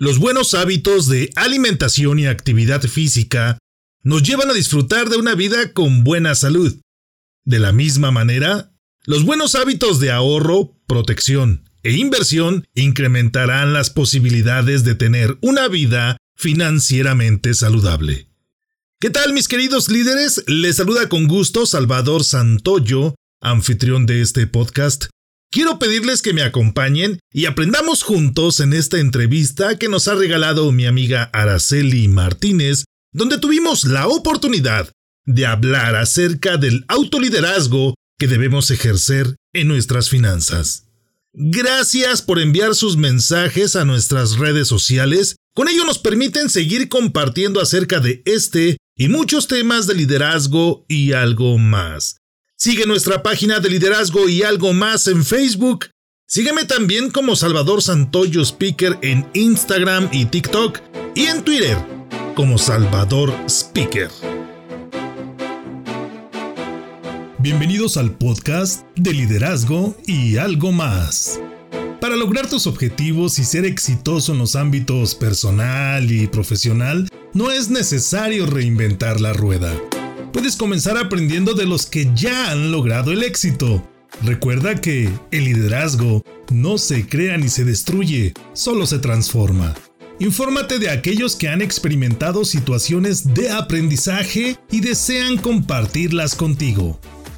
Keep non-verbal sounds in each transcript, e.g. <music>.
Los buenos hábitos de alimentación y actividad física nos llevan a disfrutar de una vida con buena salud. De la misma manera, los buenos hábitos de ahorro, protección e inversión incrementarán las posibilidades de tener una vida financieramente saludable. ¿Qué tal mis queridos líderes? Les saluda con gusto Salvador Santoyo, anfitrión de este podcast, Quiero pedirles que me acompañen y aprendamos juntos en esta entrevista que nos ha regalado mi amiga Araceli Martínez, donde tuvimos la oportunidad de hablar acerca del autoliderazgo que debemos ejercer en nuestras finanzas. Gracias por enviar sus mensajes a nuestras redes sociales. Con ello nos permiten seguir compartiendo acerca de este y muchos temas de liderazgo y algo más. Sigue nuestra página de liderazgo y algo más en Facebook. Sígueme también como Salvador Santoyo Speaker en Instagram y TikTok y en Twitter como Salvador Speaker. Bienvenidos al podcast de liderazgo y algo más. Para lograr tus objetivos y ser exitoso en los ámbitos personal y profesional, no es necesario reinventar la rueda puedes comenzar aprendiendo de los que ya han logrado el éxito. Recuerda que el liderazgo no se crea ni se destruye, solo se transforma. Infórmate de aquellos que han experimentado situaciones de aprendizaje y desean compartirlas contigo.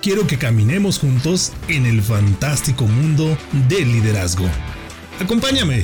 quiero que caminemos juntos en el fantástico mundo del liderazgo. Acompáñame.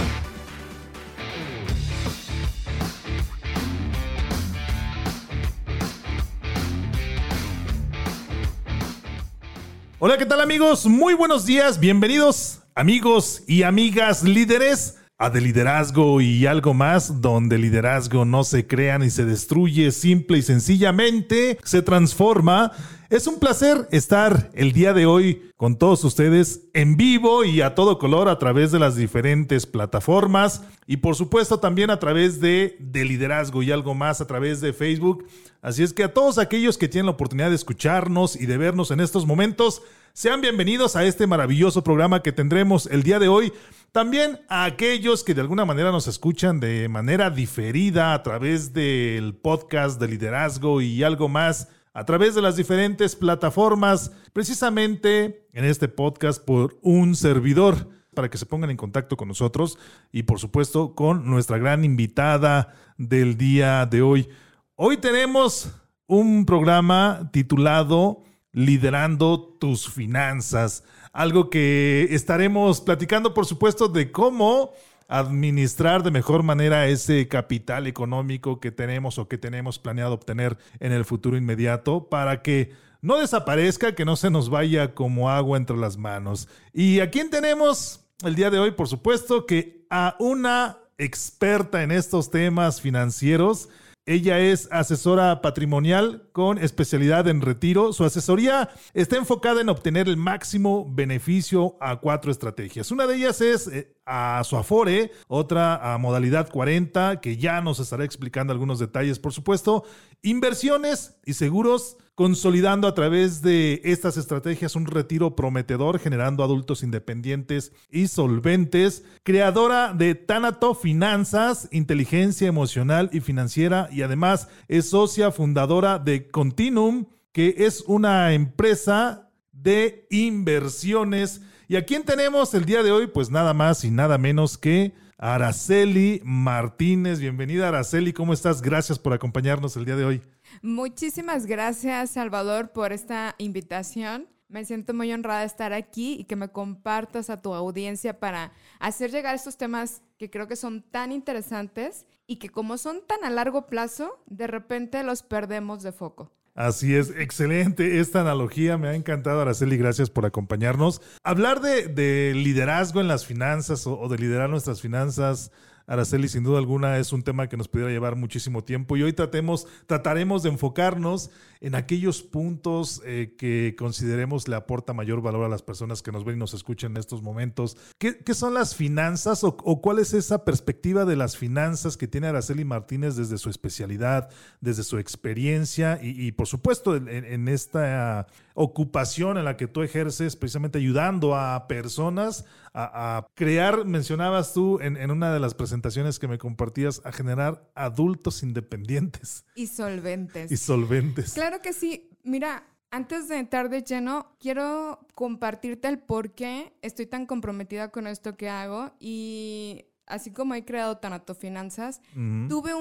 Hola, ¿qué tal amigos? Muy buenos días, bienvenidos amigos y amigas líderes a de liderazgo y algo más, donde liderazgo no se crea ni se destruye, simple y sencillamente se transforma es un placer estar el día de hoy con todos ustedes en vivo y a todo color a través de las diferentes plataformas y por supuesto también a través de, de liderazgo y algo más a través de Facebook. Así es que a todos aquellos que tienen la oportunidad de escucharnos y de vernos en estos momentos, sean bienvenidos a este maravilloso programa que tendremos el día de hoy. También a aquellos que de alguna manera nos escuchan de manera diferida a través del podcast de liderazgo y algo más a través de las diferentes plataformas, precisamente en este podcast por un servidor, para que se pongan en contacto con nosotros y por supuesto con nuestra gran invitada del día de hoy. Hoy tenemos un programa titulado Liderando tus finanzas, algo que estaremos platicando por supuesto de cómo administrar de mejor manera ese capital económico que tenemos o que tenemos planeado obtener en el futuro inmediato para que no desaparezca, que no se nos vaya como agua entre las manos. ¿Y a quién tenemos el día de hoy? Por supuesto que a una experta en estos temas financieros. Ella es asesora patrimonial con especialidad en retiro. Su asesoría está enfocada en obtener el máximo beneficio a cuatro estrategias. Una de ellas es eh, a su Afore, otra a modalidad 40, que ya nos estará explicando algunos detalles, por supuesto, inversiones y seguros, consolidando a través de estas estrategias un retiro prometedor, generando adultos independientes y solventes, creadora de Tanato Finanzas, inteligencia emocional y financiera, y además es socia fundadora de Continuum, que es una empresa de inversiones ¿Y a quién tenemos el día de hoy? Pues nada más y nada menos que Araceli Martínez. Bienvenida Araceli, ¿cómo estás? Gracias por acompañarnos el día de hoy. Muchísimas gracias Salvador por esta invitación. Me siento muy honrada de estar aquí y que me compartas a tu audiencia para hacer llegar estos temas que creo que son tan interesantes y que como son tan a largo plazo, de repente los perdemos de foco. Así es, excelente esta analogía, me ha encantado Araceli, gracias por acompañarnos. Hablar de, liderazgo en las finanzas o, de liderar nuestras finanzas Araceli, sin duda alguna es un tema que nos pudiera llevar muchísimo tiempo y hoy tratemos, trataremos de enfocarnos en aquellos puntos eh, que consideremos le aporta mayor valor a las personas que nos ven y nos escuchan en estos momentos. ¿Qué, son las finanzas o, cuál es esa perspectiva de las finanzas que tiene Araceli Martínez desde su especialidad, desde su experiencia y, por supuesto en, esta ocupación en la que tú ejerces, precisamente ayudando a personas a, crear, mencionabas tú en, en, una de las presentaciones que me compartías, a generar adultos independientes. Y solventes. Y solventes. Claro que sí. Mira, antes de entrar de lleno, quiero compartirte el por qué estoy tan comprometida con esto que hago y así como he creado Tanatofinanzas, tuve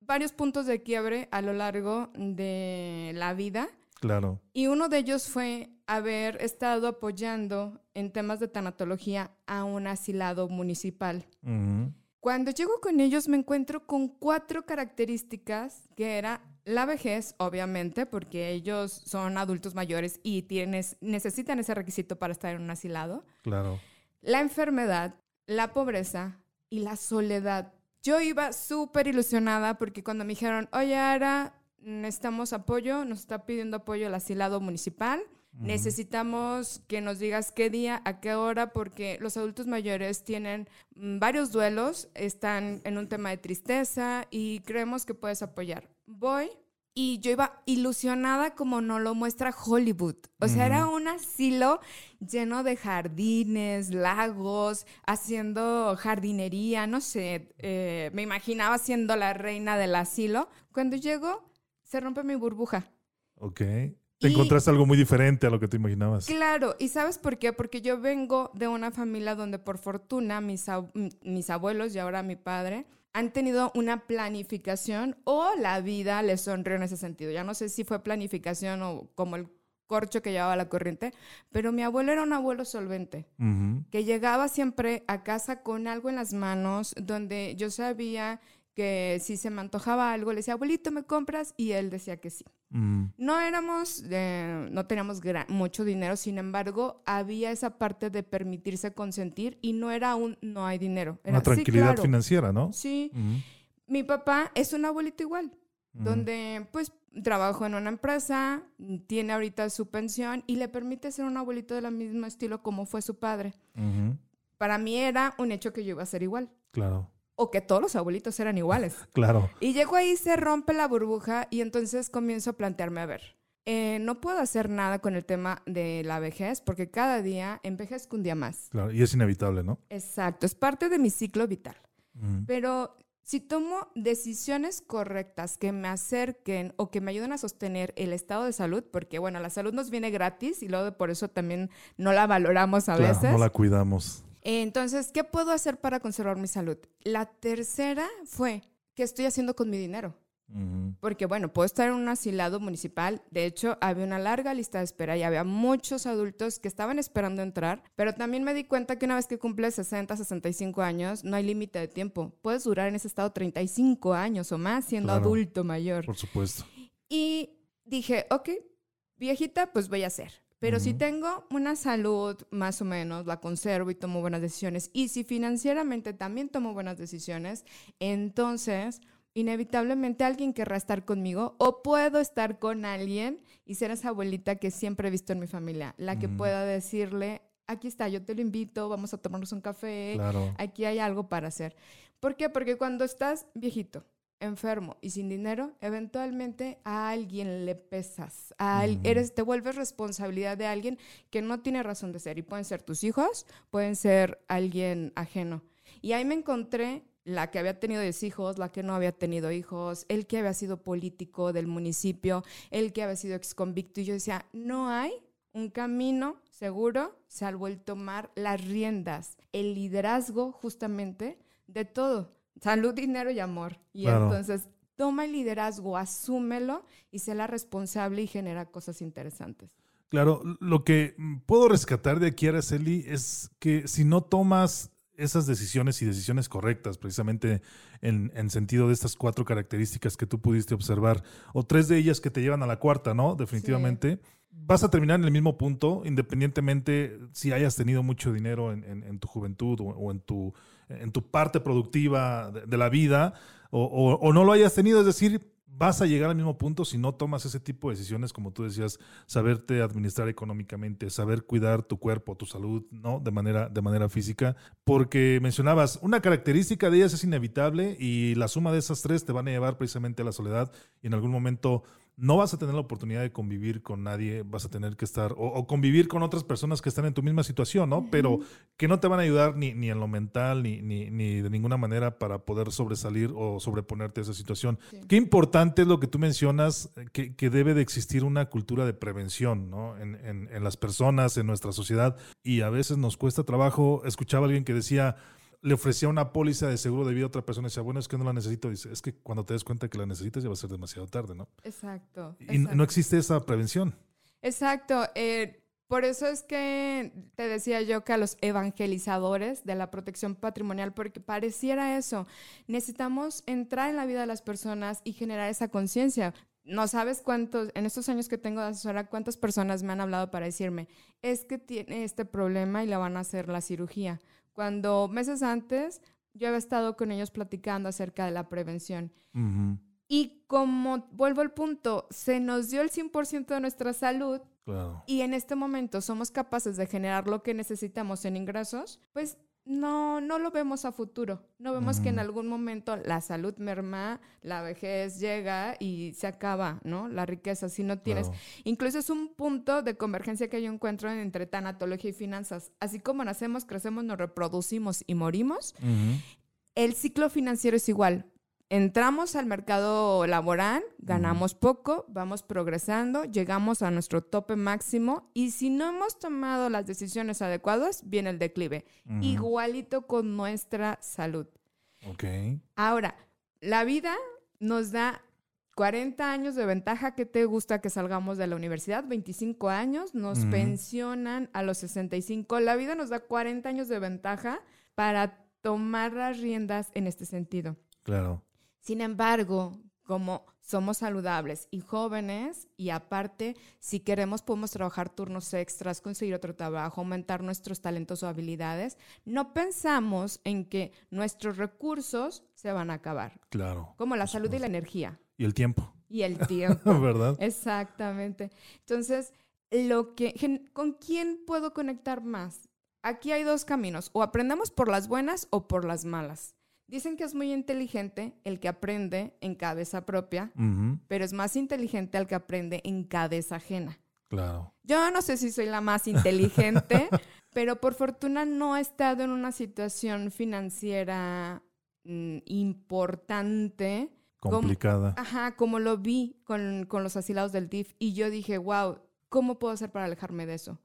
varios puntos de quiebre a lo largo de la vida. Claro. Y uno de ellos fue haber estado apoyando en temas de tanatología a un asilado municipal. Cuando llego con ellos me encuentro con cuatro características que era la vejez, obviamente, porque ellos son adultos mayores y tienes, necesitan ese requisito para estar en un asilado. Claro. La enfermedad, la pobreza y la soledad. Yo iba súper ilusionada porque cuando me dijeron, oye, Ara, necesitamos apoyo, nos está pidiendo apoyo el asilado municipal. Necesitamos que nos digas qué día, a qué hora, porque los adultos mayores tienen mm, varios duelos, están en un tema de tristeza y creemos que puedes apoyar. Voy y yo iba ilusionada como no lo muestra Hollywood. O sea, era un asilo lleno de jardines, lagos, haciendo jardinería, no sé, eh, me imaginaba siendo la reina del asilo. Cuando llego, se rompe mi burbuja. Ok. Te encontraste algo muy diferente a lo que te imaginabas. Claro, ¿y sabes por qué? Porque yo vengo de una familia donde por fortuna mis, mis abuelos y ahora mi padre han tenido una planificación o la vida les sonrió en ese sentido. Ya no sé si fue planificación o como el corcho que llevaba la corriente, pero mi abuelo era un abuelo solvente, que llegaba siempre a casa con algo en las manos, donde yo sabía que si se me antojaba algo, le decía, abuelito, ¿me compras? Y él decía que sí. Mm. No éramos, no teníamos mucho dinero, sin embargo, había esa parte de permitirse consentir y no era un no hay dinero. Era, Una tranquilidad financiera, ¿no? Sí. Mi papá es un abuelito igual, donde pues trabajó en una empresa, tiene ahorita su pensión y le permite ser un abuelito del mismo estilo como fue su padre. Para mí era un hecho que yo iba a ser igual. Claro o que todos los abuelitos eran iguales. <laughs> Claro. Y llego ahí, se rompe la burbuja y entonces comienzo a plantearme, a ver, eh, no puedo hacer nada con el tema de la vejez porque cada día envejezco un día más. Claro, y es inevitable, ¿no? Exacto, es parte de mi ciclo vital. Pero si tomo decisiones correctas que me acerquen o que me ayuden a sostener el estado de salud, porque bueno, la salud nos viene gratis y luego por eso también no la valoramos a veces. No la cuidamos. Entonces, ¿qué puedo hacer para conservar mi salud? La tercera fue, ¿qué estoy haciendo con mi dinero? Porque bueno, puedo estar en un asilado municipal. De hecho, había una larga lista de espera y había muchos adultos que estaban esperando entrar. Pero también me di cuenta que una vez que cumples 60, 65 años, no hay límite de tiempo. Puedes durar en ese estado 35 años o más siendo adulto mayor. Por supuesto. Y dije, ok, viejita, pues voy a hacer. Pero si tengo una salud más o menos, la conservo y tomo buenas decisiones, y si financieramente también tomo buenas decisiones, entonces inevitablemente alguien querrá estar conmigo o puedo estar con alguien y ser esa abuelita que siempre he visto en mi familia, la que pueda decirle, aquí está, yo te lo invito, vamos a tomarnos un café, aquí hay algo para hacer. ¿Por qué? Porque cuando estás viejito, enfermo y sin dinero, eventualmente a alguien le pesas. A eres, te vuelves responsabilidad de alguien que no tiene razón de ser. Y pueden ser tus hijos, pueden ser alguien ajeno. Y ahí me encontré la que había tenido 10 hijos, la que no había tenido hijos, el que había sido político del municipio, el que había sido exconvicto. Y yo decía, no hay un camino seguro salvo el tomar las riendas, el liderazgo justamente de todo salud, dinero y amor. Y entonces toma el liderazgo, asúmelo y sé la responsable y genera cosas interesantes. Claro, lo que puedo rescatar de aquí, Araceli, es que si no tomas esas decisiones y decisiones correctas, precisamente en, sentido de estas cuatro características que tú pudiste observar, o tres de ellas que te llevan a la cuarta, ¿no? Definitivamente. Vas a terminar en el mismo punto, independientemente si hayas tenido mucho dinero en, tu juventud o, en tu en tu parte productiva de, la vida o, no lo hayas tenido, es decir, vas a llegar al mismo punto si no tomas ese tipo de decisiones, como tú decías, saberte administrar económicamente, saber cuidar tu cuerpo, tu salud, ¿no? De manera, de manera física. Porque mencionabas, una característica de ellas es inevitable y la suma de esas tres te van a llevar precisamente a la soledad y en algún momento no vas a tener la oportunidad de convivir con nadie, vas a tener que estar, o, convivir con otras personas que están en tu misma situación, ¿no? Pero que no te van a ayudar ni, ni en lo mental, ni, ni, ni, de ninguna manera para poder sobresalir o sobreponerte a esa situación. Qué importante es lo que tú mencionas, que, que, debe de existir una cultura de prevención, ¿no? En, en, en las personas, en nuestra sociedad, y a veces nos cuesta trabajo. Escuchaba a alguien que decía, le ofrecía una póliza de seguro de vida a otra persona y decía, bueno, es que no la necesito. Dice, es que cuando te des cuenta que la necesitas ya va a ser demasiado tarde, ¿no? Exacto. Y no existe esa prevención. Exacto. Eh, por eso es que te decía yo que a los evangelizadores de la protección patrimonial, porque pareciera eso, necesitamos entrar en la vida de las personas y generar esa conciencia. No sabes cuántos, en estos años que tengo de asesora, cuántas personas me han hablado para decirme, es que tiene este problema y le van a hacer la cirugía cuando meses antes yo había estado con ellos platicando acerca de la prevención. Y como vuelvo al punto, se nos dio el 100% de nuestra salud y en este momento somos capaces de generar lo que necesitamos en ingresos, pues no, no lo vemos a futuro. No vemos que en algún momento la salud merma, la vejez llega y se acaba, ¿no? La riqueza, si no tienes. Incluso es un punto de convergencia que yo encuentro entre tanatología y finanzas. Así como nacemos, crecemos, nos reproducimos y morimos, el ciclo financiero es igual entramos al mercado laboral, ganamos poco, vamos progresando, llegamos a nuestro tope máximo y si no hemos tomado las decisiones adecuadas, viene el declive. Igualito con nuestra salud. Ok. Ahora, la vida nos da 40 años de ventaja que te gusta que salgamos de la universidad, 25 años, nos pensionan a los 65. La vida nos da 40 años de ventaja para tomar las riendas en este sentido. Claro. Sin embargo, como somos saludables y jóvenes y aparte, si queremos podemos trabajar turnos extras, conseguir otro trabajo, aumentar nuestros talentos o habilidades, no pensamos en que nuestros recursos se van a acabar. Claro. Como la salud y la energía. Y el tiempo. Y el <laughs> tiempo. ¿Verdad? Exactamente. Entonces, lo que ¿con quién puedo conectar más? Aquí hay dos caminos, o aprendemos por las buenas o por las malas. Dicen que es muy inteligente el que aprende en cabeza propia, pero es más inteligente el que aprende en cabeza ajena. Claro. Yo no sé si soy la más inteligente, <laughs> pero por fortuna no he estado en una situación financiera mm, importante. Complicada. Como, ajá, como lo vi con, los asilados del DIF. Y yo dije, wow, ¿cómo puedo hacer para alejarme de eso?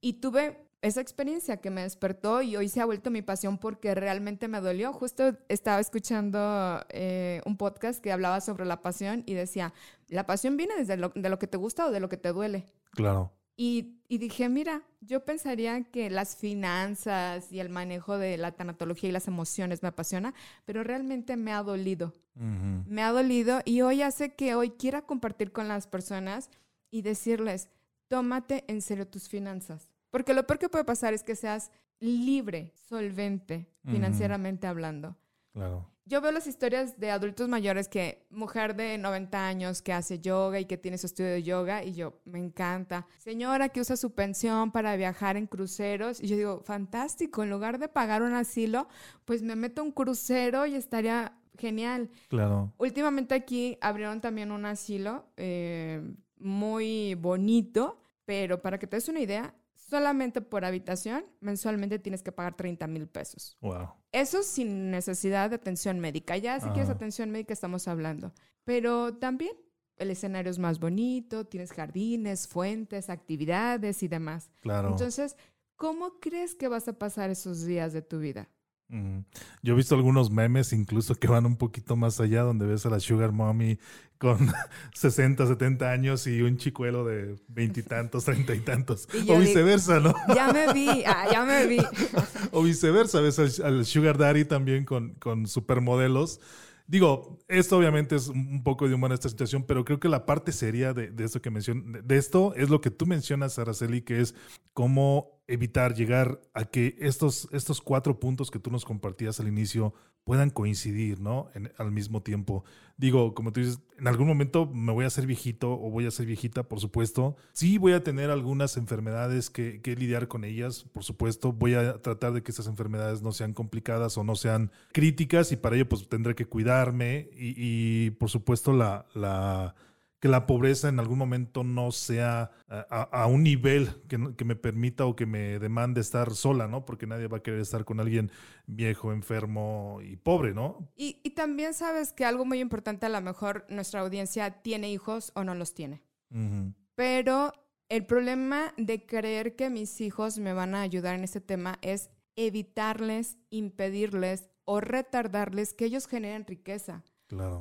Y tuve esa experiencia que me despertó y hoy se ha vuelto mi pasión porque realmente me dolió. Justo estaba escuchando eh, un podcast que hablaba sobre la pasión y decía, la pasión viene desde lo, de lo que te gusta o de lo que te duele. Claro. Y, y, dije, mira, yo pensaría que las finanzas y el manejo de la tanatología y las emociones me apasiona, pero realmente me ha dolido. Me ha dolido y hoy hace que hoy quiera compartir con las personas y decirles, tómate en serio tus finanzas porque lo peor que puede pasar es que seas libre, solvente, financieramente hablando. Claro. Yo veo las historias de adultos mayores que, mujer de 90 años que hace yoga y que tiene su estudio de yoga, y yo, me encanta. Señora que usa su pensión para viajar en cruceros, y yo digo, fantástico, en lugar de pagar un asilo, pues me meto un crucero y estaría genial. Claro. Últimamente aquí abrieron también un asilo eh, muy bonito, pero para que te des una idea, solamente por habitación, mensualmente tienes que pagar 30 mil pesos. Wow. Eso sin necesidad de atención médica. Ya si quieres atención médica estamos hablando. Pero también el escenario es más bonito, tienes jardines, fuentes, actividades y demás. Claro. Entonces, ¿cómo crees que vas a pasar esos días de tu vida? Yo he visto algunos memes incluso que van un poquito más allá, donde ves a la Sugar Mommy con <laughs> 60, 70 años y un chicuelo de veintitantos, treinta y tantos. o viceversa, ¿no? Ya me vi, ah, ya me vi. <laughs> o viceversa, ves al, Sugar Daddy también con, con supermodelos. Digo, esto obviamente es un poco de humor esta situación, pero creo que la parte seria de, de esto que menciono, de esto es lo que tú mencionas, Araceli, que es cómo evitar llegar a que estos, estos cuatro puntos que tú nos compartías al inicio puedan coincidir, ¿no? al mismo tiempo. Digo, como tú dices, en algún momento me voy a hacer viejito o voy a ser viejita, por supuesto. Sí voy a tener algunas enfermedades que, lidiar con ellas, por supuesto. Voy a tratar de que esas enfermedades no sean complicadas o no sean críticas y para ello pues tendré que cuidarme y, por supuesto la que la pobreza en algún momento no sea a, un nivel que, me permita o que me demande estar sola, ¿no? Porque nadie va a querer estar con alguien viejo, enfermo y pobre, ¿no? Y, también sabes que algo muy importante, a lo mejor nuestra audiencia tiene hijos o no los tiene. Pero el problema de creer que mis hijos me van a ayudar en este tema es evitarles, impedirles o retardarles que ellos generen riqueza.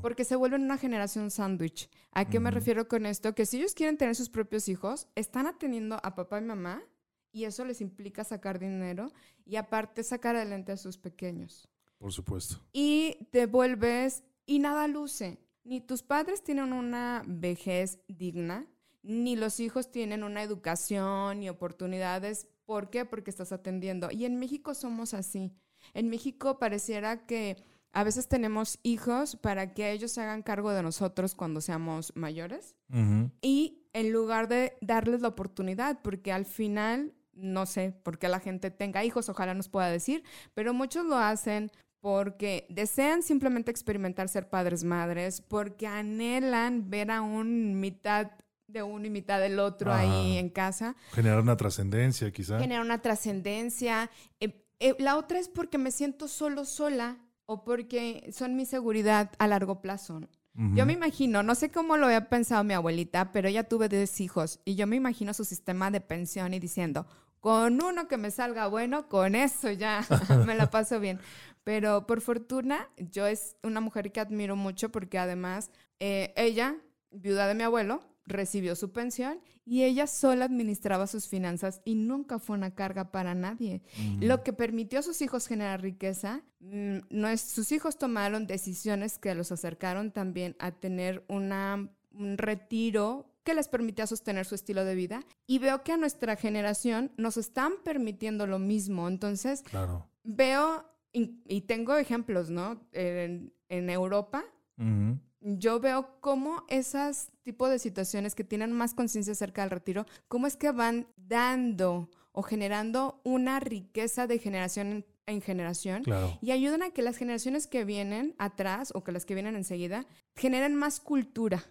Porque se vuelven una generación sándwich. ¿A qué me refiero con esto? Que si ellos quieren tener sus propios hijos, están atendiendo a papá y mamá y eso les implica sacar dinero y aparte sacar adelante a sus pequeños. Por supuesto. Y te vuelves y nada luce. Ni tus padres tienen una vejez digna, ni los hijos tienen una educación y oportunidades. ¿Por qué? Porque estás atendiendo. Y en México somos así. En México pareciera que a veces tenemos hijos para que ellos se hagan cargo de nosotros cuando seamos mayores. Y en lugar de darles la oportunidad, porque al final, no sé por qué la gente tenga hijos, ojalá nos pueda decir, pero muchos lo hacen porque desean simplemente experimentar ser padres madres, porque anhelan ver a un mitad de uno y mitad del otro ahí en casa. Generar una trascendencia, quizá. Generar una trascendencia. Eh, eh, la otra es porque me siento solo, sola o porque son mi seguridad a largo plazo. Yo me imagino, no sé cómo lo había pensado mi abuelita, pero ella tuve 10 hijos y yo me imagino su sistema de pensión y diciendo, con uno que me salga bueno, con eso ya <laughs> me la paso bien. Pero por fortuna, yo es una mujer que admiro mucho porque además eh, ella, viuda de mi abuelo, recibió su pensión y ella sola administraba sus finanzas y nunca fue una carga para nadie. Lo que permitió a sus hijos generar riqueza, mm, no es, sus hijos tomaron decisiones que los acercaron también a tener una, un retiro que les permitía sostener su estilo de vida. Y veo que a nuestra generación nos están permitiendo lo mismo. Entonces, veo y, tengo ejemplos, ¿no? En, Europa yo veo cómo esas tipos de situaciones que tienen más conciencia acerca del retiro, cómo es que van dando o generando una riqueza de generación en, generación y ayudan a que las generaciones que vienen atrás o que las que vienen enseguida generen más cultura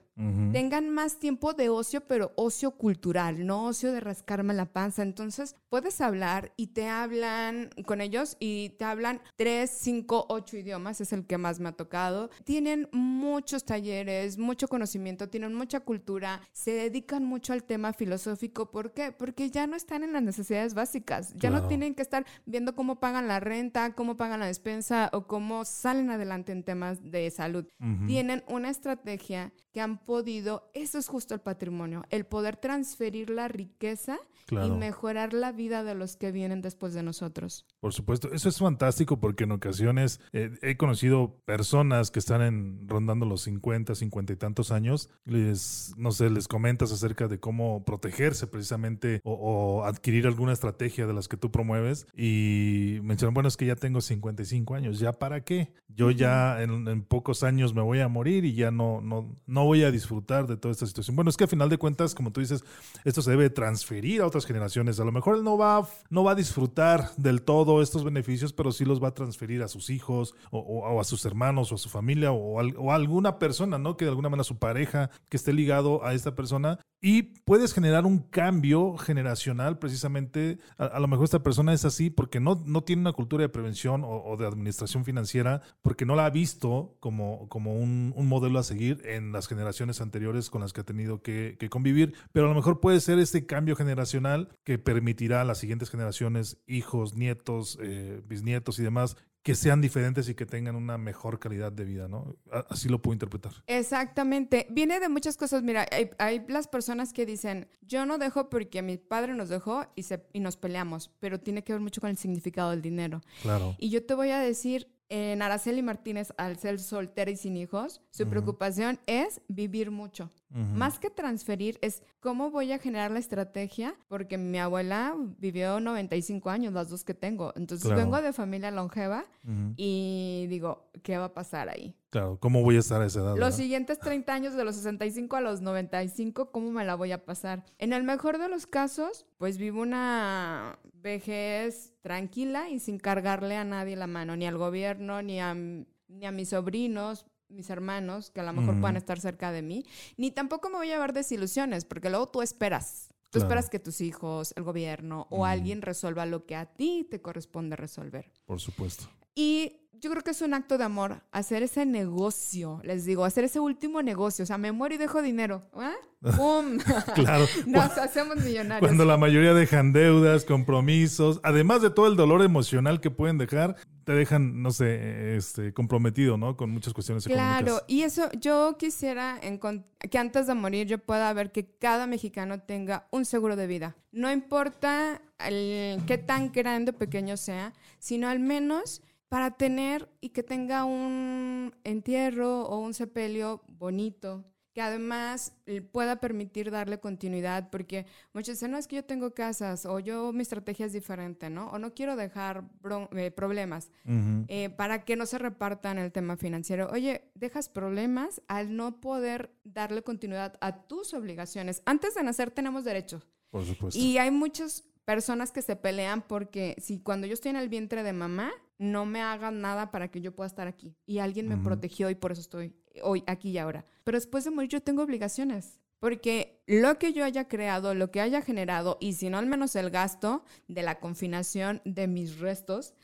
tengan más tiempo de ocio, pero ocio cultural, no ocio de rascarme la panza. Entonces puedes hablar y te hablan con ellos y te hablan tres, cinco, ocho idiomas, es el que más me ha tocado. Tienen muchos talleres, mucho conocimiento, tienen mucha cultura, se dedican mucho al tema filosófico. ¿Por qué? Porque ya no están en las necesidades básicas, ya no tienen que estar viendo cómo pagan la renta, cómo pagan la despensa o cómo salen adelante en temas de salud. Tienen una estrategia que han podido, eso es justo el patrimonio, el poder transferir la riqueza y mejorar la vida de los que vienen después de nosotros. Por supuesto, eso es fantástico porque en ocasiones eh, he conocido personas que están en, rondando los 50, 50 y tantos años, les, no sé, les comentas acerca de cómo protegerse precisamente o, adquirir alguna estrategia de las que tú promueves y mencionan, bueno, es que ya tengo 55 años, ¿ya para qué? Yo ya en, en, pocos años me voy a morir y ya no, no, no voy a disfrutar de toda esta situación. Bueno, es que a final de cuentas, como tú dices, esto se debe transferir a otras generaciones. A lo mejor él no va, no va a disfrutar del todo estos beneficios, pero sí los va a transferir a sus hijos o, a sus hermanos o a su familia o, a alguna persona, ¿no? Que de alguna manera su pareja que esté ligado a esta persona y puedes generar un cambio generacional precisamente. A, lo mejor esta persona es así porque no, no tiene una cultura de prevención o, de administración financiera, porque no la ha visto como, como un, modelo a seguir en las generaciones anteriores con las que ha tenido que, convivir. Pero a lo mejor puede ser este cambio generacional que permitirá a las siguientes generaciones, hijos, nietos, eh, bisnietos y demás, que sean diferentes y que tengan una mejor calidad de vida, ¿no? Así lo puedo interpretar. Exactamente. Viene de muchas cosas. Mira, hay, las personas que dicen, yo no dejo porque mi padre nos dejó y, se, y nos peleamos, pero tiene que ver mucho con el significado del dinero. Claro. Y yo te voy a decir, en Araceli Martínez, al ser soltera y sin hijos, su preocupación es vivir mucho. Más que transferir, es cómo voy a generar la estrategia, porque mi abuela vivió 95 años, las dos que tengo. Entonces vengo de familia longeva y digo, ¿qué va a pasar ahí? Claro, ¿cómo voy a estar a esa edad? Los siguientes 30 años, de los 65 a los 95, ¿cómo me la voy a pasar? En el mejor de los casos, pues vivo una vejez tranquila y sin cargarle a nadie la mano, ni al gobierno, ni a, ni a mis sobrinos, mis hermanos, que a lo mejor puedan estar cerca de mí, ni tampoco me voy a llevar desilusiones, porque luego tú esperas. Tú esperas que tus hijos, el gobierno o alguien resuelva lo que a ti te corresponde resolver. Por supuesto. Y yo creo que es un acto de amor hacer ese negocio, les digo, hacer ese último negocio. O sea, me muero y dejo dinero. ¿Ah? <laughs> ¡Pum! <laughs> claro. <laughs> Nos hacemos millonarios. Cuando la mayoría dejan deudas, compromisos, además de todo el dolor emocional que pueden dejar, te dejan, no sé, este, comprometido, ¿no? Con muchas cuestiones económicas. Claro, y eso yo quisiera que antes de morir yo pueda ver que cada mexicano tenga un seguro de vida. No importa el, qué tan grande o pequeño sea, sino al menos para tener y que tenga un entierro o un sepelio bonito, que además pueda permitir darle continuidad, porque muchos dicen, no, es que yo tengo casas o yo mi estrategia es diferente, ¿no? O no quiero dejar eh, problemas eh, para que no se repartan el tema financiero. Oye, dejas problemas al no poder darle continuidad a tus obligaciones. Antes de nacer tenemos derechos. Por supuesto. Y hay muchas personas que se pelean porque si cuando yo estoy en el vientre de mamá, no me hagan nada para que yo pueda estar aquí. Y alguien me protegió y por eso estoy hoy aquí y ahora. Pero después de morir yo tengo obligaciones. Porque lo que yo haya creado, lo que haya generado, y si no al menos el gasto de la confinación de mis restos,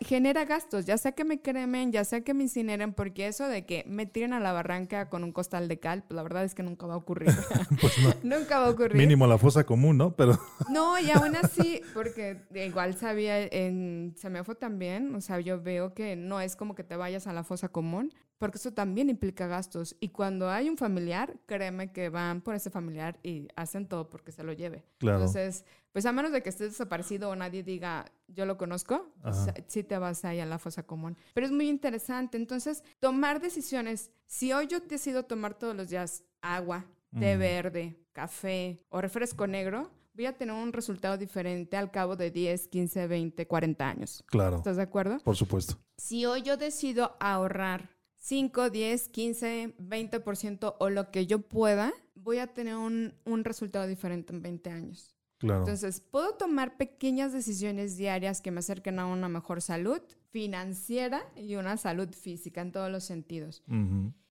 genera gastos. Ya sea que me cremen, ya sea que me incineren, porque eso de que me tiren a la barranca con un costal de cal, pues la verdad es que nunca va a ocurrir. <laughs> pues <laughs> nunca va a ocurrir. Mínimo la fosa común, ¿no? Pero... <laughs> no, y aún así, porque igual sabía, en Semefo también, o sea, yo veo que no es como que te vayas a la fosa común, porque eso también implica gastos. Y cuando hay un familiar, créeme que van por ese familiar y hacen todo porque se lo lleve. Entonces, pues a menos de que estés desaparecido o nadie diga, yo lo conozco, pues, sí te vas ahí a la fosa común. Pero es muy interesante. Entonces, tomar decisiones. Si hoy yo decido tomar todos los días agua, té verde, café o refresco negro, voy a tener un resultado diferente al cabo de 10, 15, 20, 40 años. Claro. ¿Estás de acuerdo? Por supuesto. Si hoy yo decido ahorrar 5, 10, 15, 20% o lo que yo pueda, voy a tener un, un, resultado diferente en 20 años. Claro. Entonces, puedo tomar pequeñas decisiones diarias que me acerquen a una mejor salud financiera y una salud física en todos los sentidos.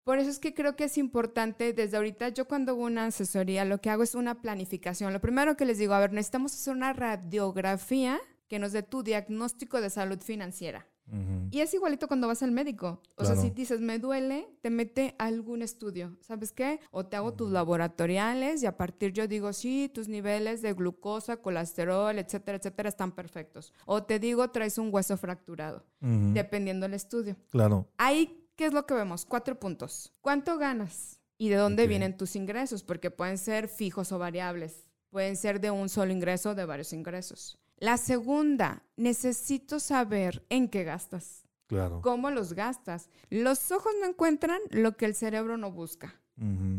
Por eso es que creo que es importante, desde ahorita yo cuando hago una asesoría, lo que hago es una planificación. Lo primero que les digo, a ver, necesitamos hacer una radiografía que nos dé tu diagnóstico de salud financiera. Y es igualito cuando vas al médico. O sea, si dices, me duele, te mete algún estudio. ¿Sabes qué? O te hago tus laboratoriales y a partir yo digo, sí, tus niveles de glucosa, colesterol, etcétera, etcétera, están perfectos. O te digo, traes un hueso fracturado, dependiendo del estudio. Claro. Ahí, ¿qué es lo que vemos? Cuatro puntos. ¿Cuánto ganas? ¿Y de dónde vienen tus ingresos? Porque pueden ser fijos o variables. Pueden ser de un solo ingreso o de varios ingresos. La segunda, necesito saber en qué gastas. Claro. ¿Cómo los gastas? Los ojos no encuentran lo que el cerebro no busca.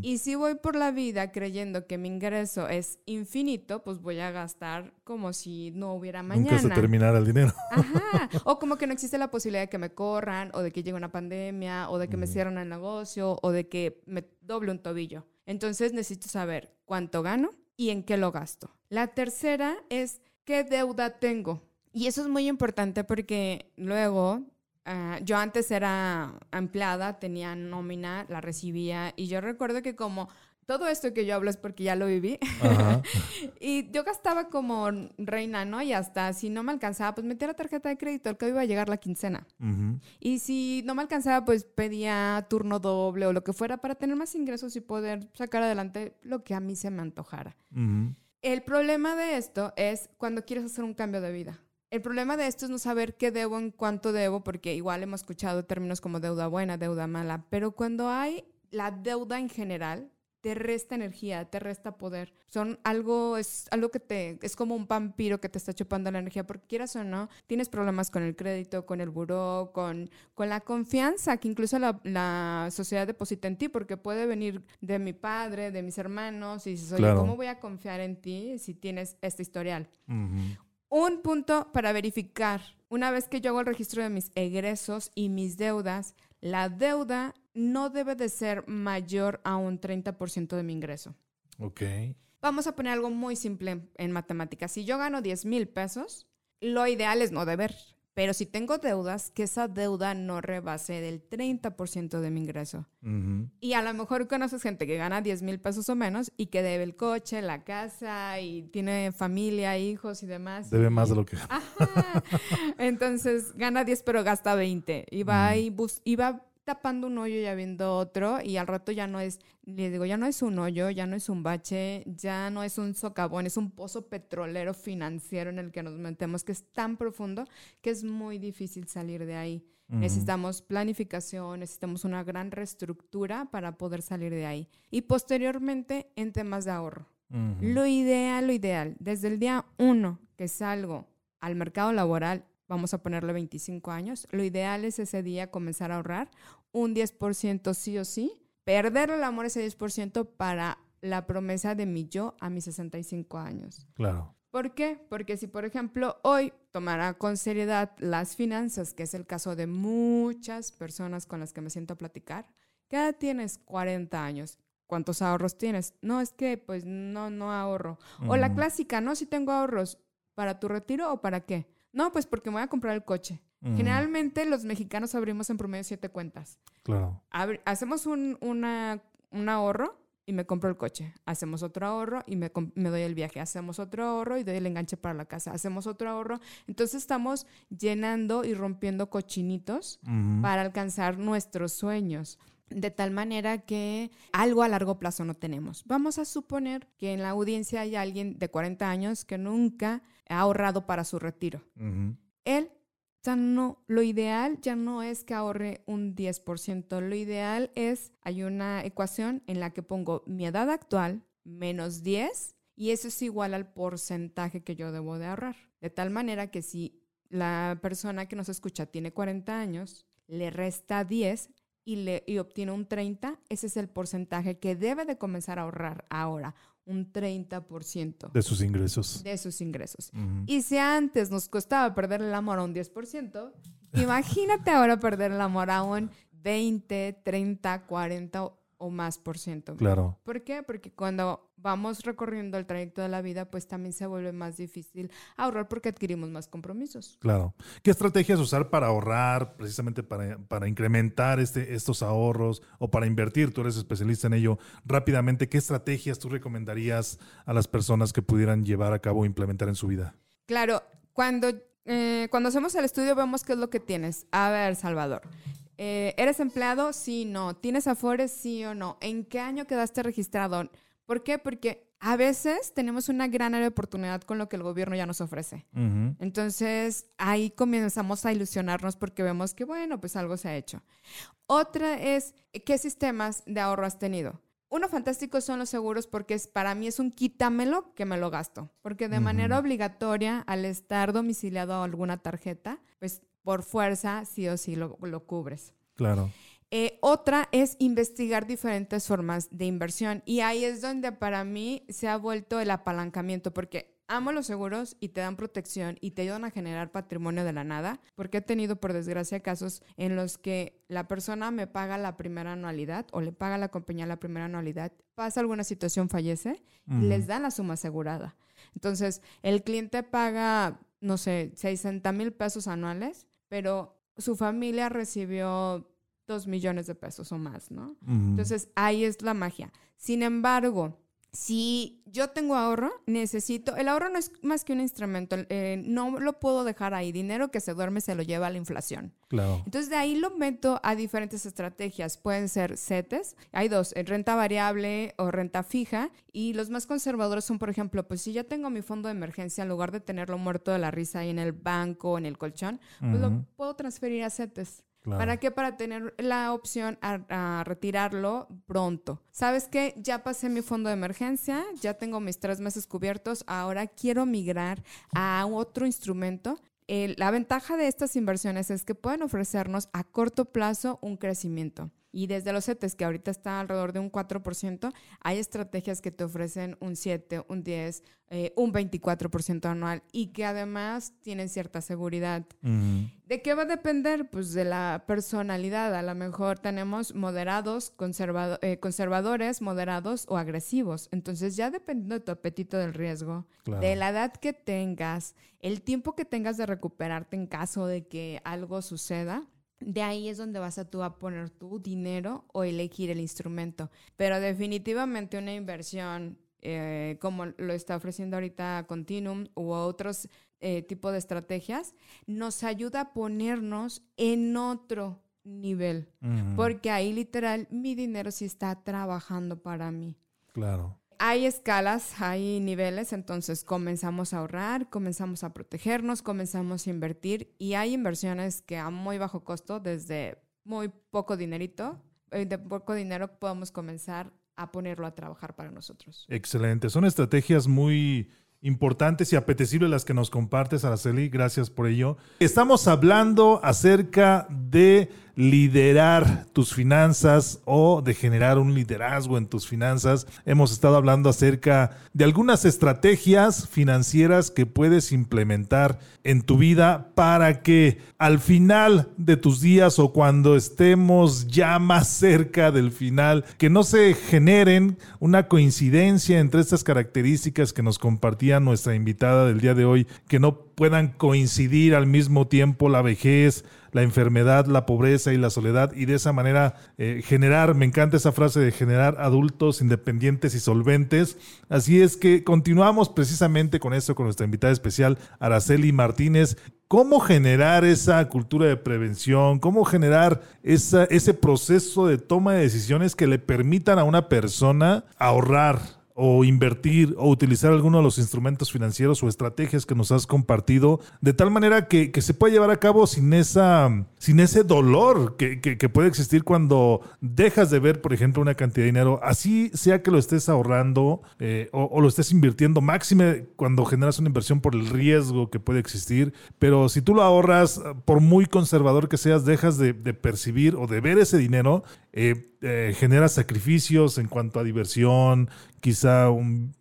Y si voy por la vida creyendo que mi ingreso es infinito, pues voy a gastar como si no hubiera mañana. Nunca se terminara el dinero. Ajá. <laughs> O como que no existe la posibilidad de que me corran, o de que llegue una pandemia, o de que me cierren el negocio, o de que me doble un tobillo. Entonces necesito saber cuánto gano y en qué lo gasto. La tercera es ¿qué deuda tengo? Y eso es muy importante porque luego ah, yo antes era empleada, tenía nómina, la recibía y yo recuerdo que como todo esto que yo hablo es porque ya lo viví. <laughs> y yo gastaba como reina, ¿no? Y hasta si no me alcanzaba, pues metía la tarjeta de crédito, el que iba a llegar la quincena. Y si no me alcanzaba, pues pedía turno doble o lo que fuera para tener más ingresos y poder sacar adelante lo que a mí se me antojara. El problema de esto es cuando quieres hacer un cambio de vida. El problema de esto es no saber qué debo en cuánto debo, porque igual hemos escuchado términos como deuda buena, deuda mala, pero cuando hay la deuda en general, te resta energía, te resta poder. Son algo, es algo que te, es como un vampiro que te está chupando la energía, porque quieras o no, tienes problemas con el crédito, con el buró, con, con la confianza que incluso la, la sociedad deposita en ti, porque puede venir de mi padre, de mis hermanos, y dices, oye, ¿cómo voy a confiar en ti si tienes este historial? Un punto para verificar. Una vez que yo hago el registro de mis egresos y mis deudas, la deuda no debe de ser mayor a un 30% de mi ingreso. Ok. Vamos a poner algo muy simple en matemáticas. Si yo gano 10 mil pesos, lo ideal es no deber. Pero si tengo deudas, que esa deuda no rebase del 30% de mi ingreso. Y a lo mejor conoces gente que gana 10 mil pesos o menos y que debe el coche, la casa y tiene familia, hijos y demás. Debe más de lo que... Entonces gana 10 pero gasta 20 y va, y, y va tapando un hoyo y abriendo otro y al rato ya no es, les digo, ya no es un hoyo, ya no es un bache, ya no es un socavón, es un pozo petrolero financiero en el que nos metemos que es tan profundo que es muy difícil salir de ahí. Necesitamos planificación, necesitamos una gran reestructura para poder salir de ahí. Y posteriormente en temas de ahorro. Lo ideal, lo ideal, desde el día uno que salgo al mercado laboral vamos a ponerle 25 años, lo ideal es ese día comenzar a ahorrar un 10% sí o sí, perder el amor ese 10% para la promesa de mi yo a mis 65 años. Claro. ¿Por qué? Porque si, por ejemplo, hoy tomara con seriedad las finanzas, que es el caso de muchas personas con las que me siento a platicar, ¿qué edad tienes? 40 años. ¿Cuántos ahorros tienes? No, es que pues no, no ahorro. O la clásica, no, si tengo ahorros. ¿Para tu retiro o para qué? No, pues porque me voy a comprar el coche. Generalmente los mexicanos abrimos en promedio siete cuentas. Claro. hacemos un, ahorro y me compro el coche. Hacemos otro ahorro y me, doy el viaje. Hacemos otro ahorro y doy el enganche para la casa. Hacemos otro ahorro. Entonces estamos llenando y rompiendo cochinitos para alcanzar nuestros sueños. De tal manera que algo a largo plazo no tenemos. Vamos a suponer que en la audiencia hay alguien de 40 años que nunca ha ahorrado para su retiro. Él ya no, lo ideal ya no es que ahorre un 10%, lo ideal es, hay una ecuación en la que pongo mi edad actual menos 10 y eso es igual al porcentaje que yo debo de ahorrar. De tal manera que si la persona que nos escucha tiene 40 años, le resta 10 y, le, y obtiene un 30, ese es el porcentaje que debe de comenzar a ahorrar ahora un 30%. De sus ingresos. De sus ingresos. Y si antes nos costaba perder el amor a un 10%, imagínate ahora perder el amor a un 20, 30, 40 o más por ciento. Claro. ¿Por qué? Porque cuando vamos recorriendo el trayecto de la vida, pues también se vuelve más difícil ahorrar porque adquirimos más compromisos. Claro. ¿Qué estrategias usar para ahorrar, precisamente para, para incrementar este, estos ahorros o para invertir? Tú eres especialista en ello. Rápidamente, ¿qué estrategias tú recomendarías a las personas que pudieran llevar a cabo o implementar en su vida? Claro, cuando, eh, cuando hacemos el estudio vemos qué es lo que tienes. A ver, Salvador. Eh, ¿Eres empleado? Sí, no. ¿Tienes afores? Sí o no. ¿En qué año quedaste registrado? ¿Por qué? Porque a veces tenemos una gran área de oportunidad con lo que el gobierno ya nos ofrece. Entonces ahí comenzamos a ilusionarnos porque vemos que, bueno, pues algo se ha hecho. Otra es, ¿qué sistemas de ahorro has tenido? Uno fantástico son los seguros porque es, para mí es un quítamelo que me lo gasto. Porque de manera obligatoria, al estar domiciliado a alguna tarjeta, pues por fuerza sí o sí lo, lo cubres. Claro. Eh, otra es investigar diferentes formas de inversión y ahí es donde para mí se ha vuelto el apalancamiento porque amo los seguros y te dan protección y te ayudan a generar patrimonio de la nada porque he tenido por desgracia casos en los que la persona me paga la primera anualidad o le paga a la compañía la primera anualidad, pasa alguna situación, fallece y les dan la suma asegurada. Entonces el cliente paga, no sé, 60 mil pesos anuales, pero su familia recibió dos millones de pesos o más, ¿no? Entonces, ahí es la magia. Sin embargo, si yo tengo ahorro, necesito, el ahorro no es más que un instrumento, eh, no lo puedo dejar ahí, dinero que se duerme se lo lleva a la inflación. Claro. Entonces de ahí lo meto a diferentes estrategias, pueden ser CETES, hay dos, eh, renta variable o renta fija, y los más conservadores son, por ejemplo, pues si ya tengo mi fondo de emergencia, en lugar de tenerlo muerto de la risa ahí en el banco o en el colchón, pues lo puedo transferir a CETES. ¿Para qué? Para tener la opción a, retirarlo pronto. ¿Sabes qué? Ya pasé mi fondo de emergencia, ya tengo mis tres meses cubiertos, ahora quiero migrar a otro instrumento la ventaja de estas inversiones es que pueden ofrecernos a corto plazo un crecimiento. Y desde los CETES, que ahorita está alrededor de un 4%, hay estrategias que te ofrecen un 7, un 10, eh, un 24% anual y que además tienen cierta seguridad. ¿De qué va a depender? Pues de la personalidad. A lo mejor tenemos moderados, eh, conservadores, moderados o agresivos. Entonces ya dependiendo de tu apetito del riesgo, de la edad que tengas, el tiempo que tengas de recuperarte en caso de que algo suceda, de ahí es donde vas a tú a poner tu dinero o elegir el instrumento. Pero definitivamente una inversión eh, como lo está ofreciendo ahorita Continuum u otros eh, tipos de estrategias, nos ayuda a ponernos en otro nivel. Porque ahí literal mi dinero sí está trabajando para mí. Claro hay escalas, hay niveles, entonces comenzamos a ahorrar, comenzamos a protegernos, comenzamos a invertir y hay inversiones que a muy bajo costo, desde muy poco dinerito, eh, de poco dinero podemos comenzar a ponerlo a trabajar para nosotros. Excelente, son estrategias muy importantes y apetecibles las que nos compartes, Araceli, gracias por ello. Estamos hablando acerca de liderar tus finanzas o de generar un liderazgo en tus finanzas. Hemos estado hablando acerca de algunas estrategias financieras que puedes implementar en tu vida para que al final de tus días o cuando estemos ya más cerca del final, que no se generen una coincidencia entre estas características que nos nuestra invitada del día de hoy, que no puedan coincidir al mismo tiempo la vejez, la enfermedad, la pobreza y la soledad y de esa manera eh, generar, me encanta esa frase de generar adultos independientes y solventes. Así es que continuamos precisamente con eso, con nuestra invitada especial, Araceli Martínez. ¿Cómo generar esa cultura de prevención? ¿Cómo generar esa, ese proceso de toma de decisiones que le permitan a una persona ahorrar? O invertir o utilizar alguno de los instrumentos financieros o estrategias que nos has compartido, de tal manera que, se pueda llevar a cabo sin, esa, sin ese dolor que, puede existir cuando dejas de ver, por ejemplo, una cantidad de dinero, así sea que lo estés ahorrando eh, o, lo estés invirtiendo, máxime cuando generas una inversión por el riesgo que puede existir, pero si tú lo ahorras, por muy conservador que seas, dejas de, percibir o de ver ese dinero, eh, eh, genera sacrificios en cuanto a diversión, quizá un,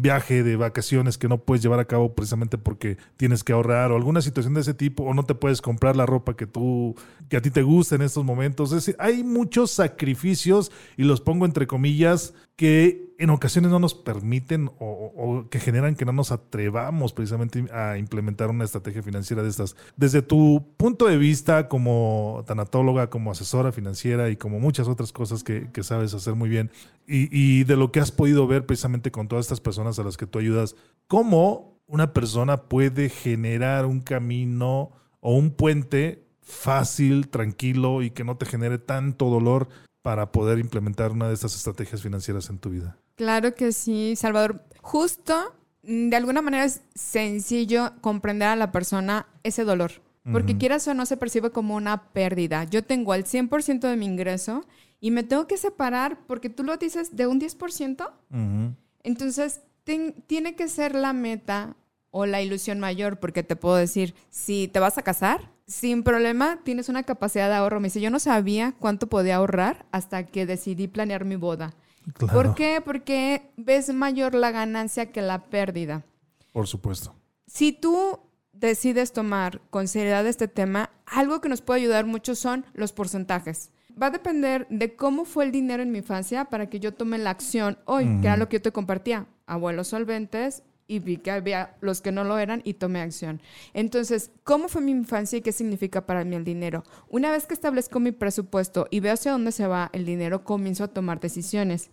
viaje de vacaciones que no puedes llevar a cabo precisamente porque tienes que ahorrar o alguna situación de ese tipo o no te puedes comprar la ropa que tú que a ti te gusta en estos momentos. Es decir, hay muchos sacrificios y los pongo entre comillas que en ocasiones no nos permiten o, que generan que no nos atrevamos precisamente a implementar una estrategia financiera de estas. Desde tu punto de vista como tanatóloga, como asesora financiera y como muchas otras cosas que, sabes hacer muy bien y, y, de lo que has podido ver precisamente con todas estas personas a las que tú ayudas, ¿cómo una persona puede generar un camino o un puente fácil, tranquilo y que no te genere tanto dolor para poder implementar una de estas estrategias financieras en tu vida. Claro que sí, Salvador. Justo, mm, de alguna manera es sencillo comprender a la persona ese dolor, porque quieras o no se percibe como una pérdida. Yo tengo el 100% de mi ingreso y me tengo que separar porque tú lo dices de un 10%. Entonces, tiene que ser la meta o la ilusión mayor, porque te puedo decir, si te vas a casar, sin problema tienes una capacidad de ahorro. Me dice, yo no sabía cuánto podía ahorrar hasta que decidí planear mi boda. ¿Por qué? Porque ves mayor la ganancia que la pérdida. Por supuesto. Si tú decides tomar con seriedad este tema, algo que nos puede ayudar mucho son los porcentajes. Va a depender de cómo fue el dinero en mi infancia para que yo tome la acción hoy, que era lo que yo te compartía. Abuelos solventes, y vi que había los que no lo eran y tomé acción. Entonces, ¿cómo fue mi infancia y qué significa para mí el dinero? Una vez que establezco mi presupuesto y veo hacia dónde se va el dinero, comienzo a tomar decisiones.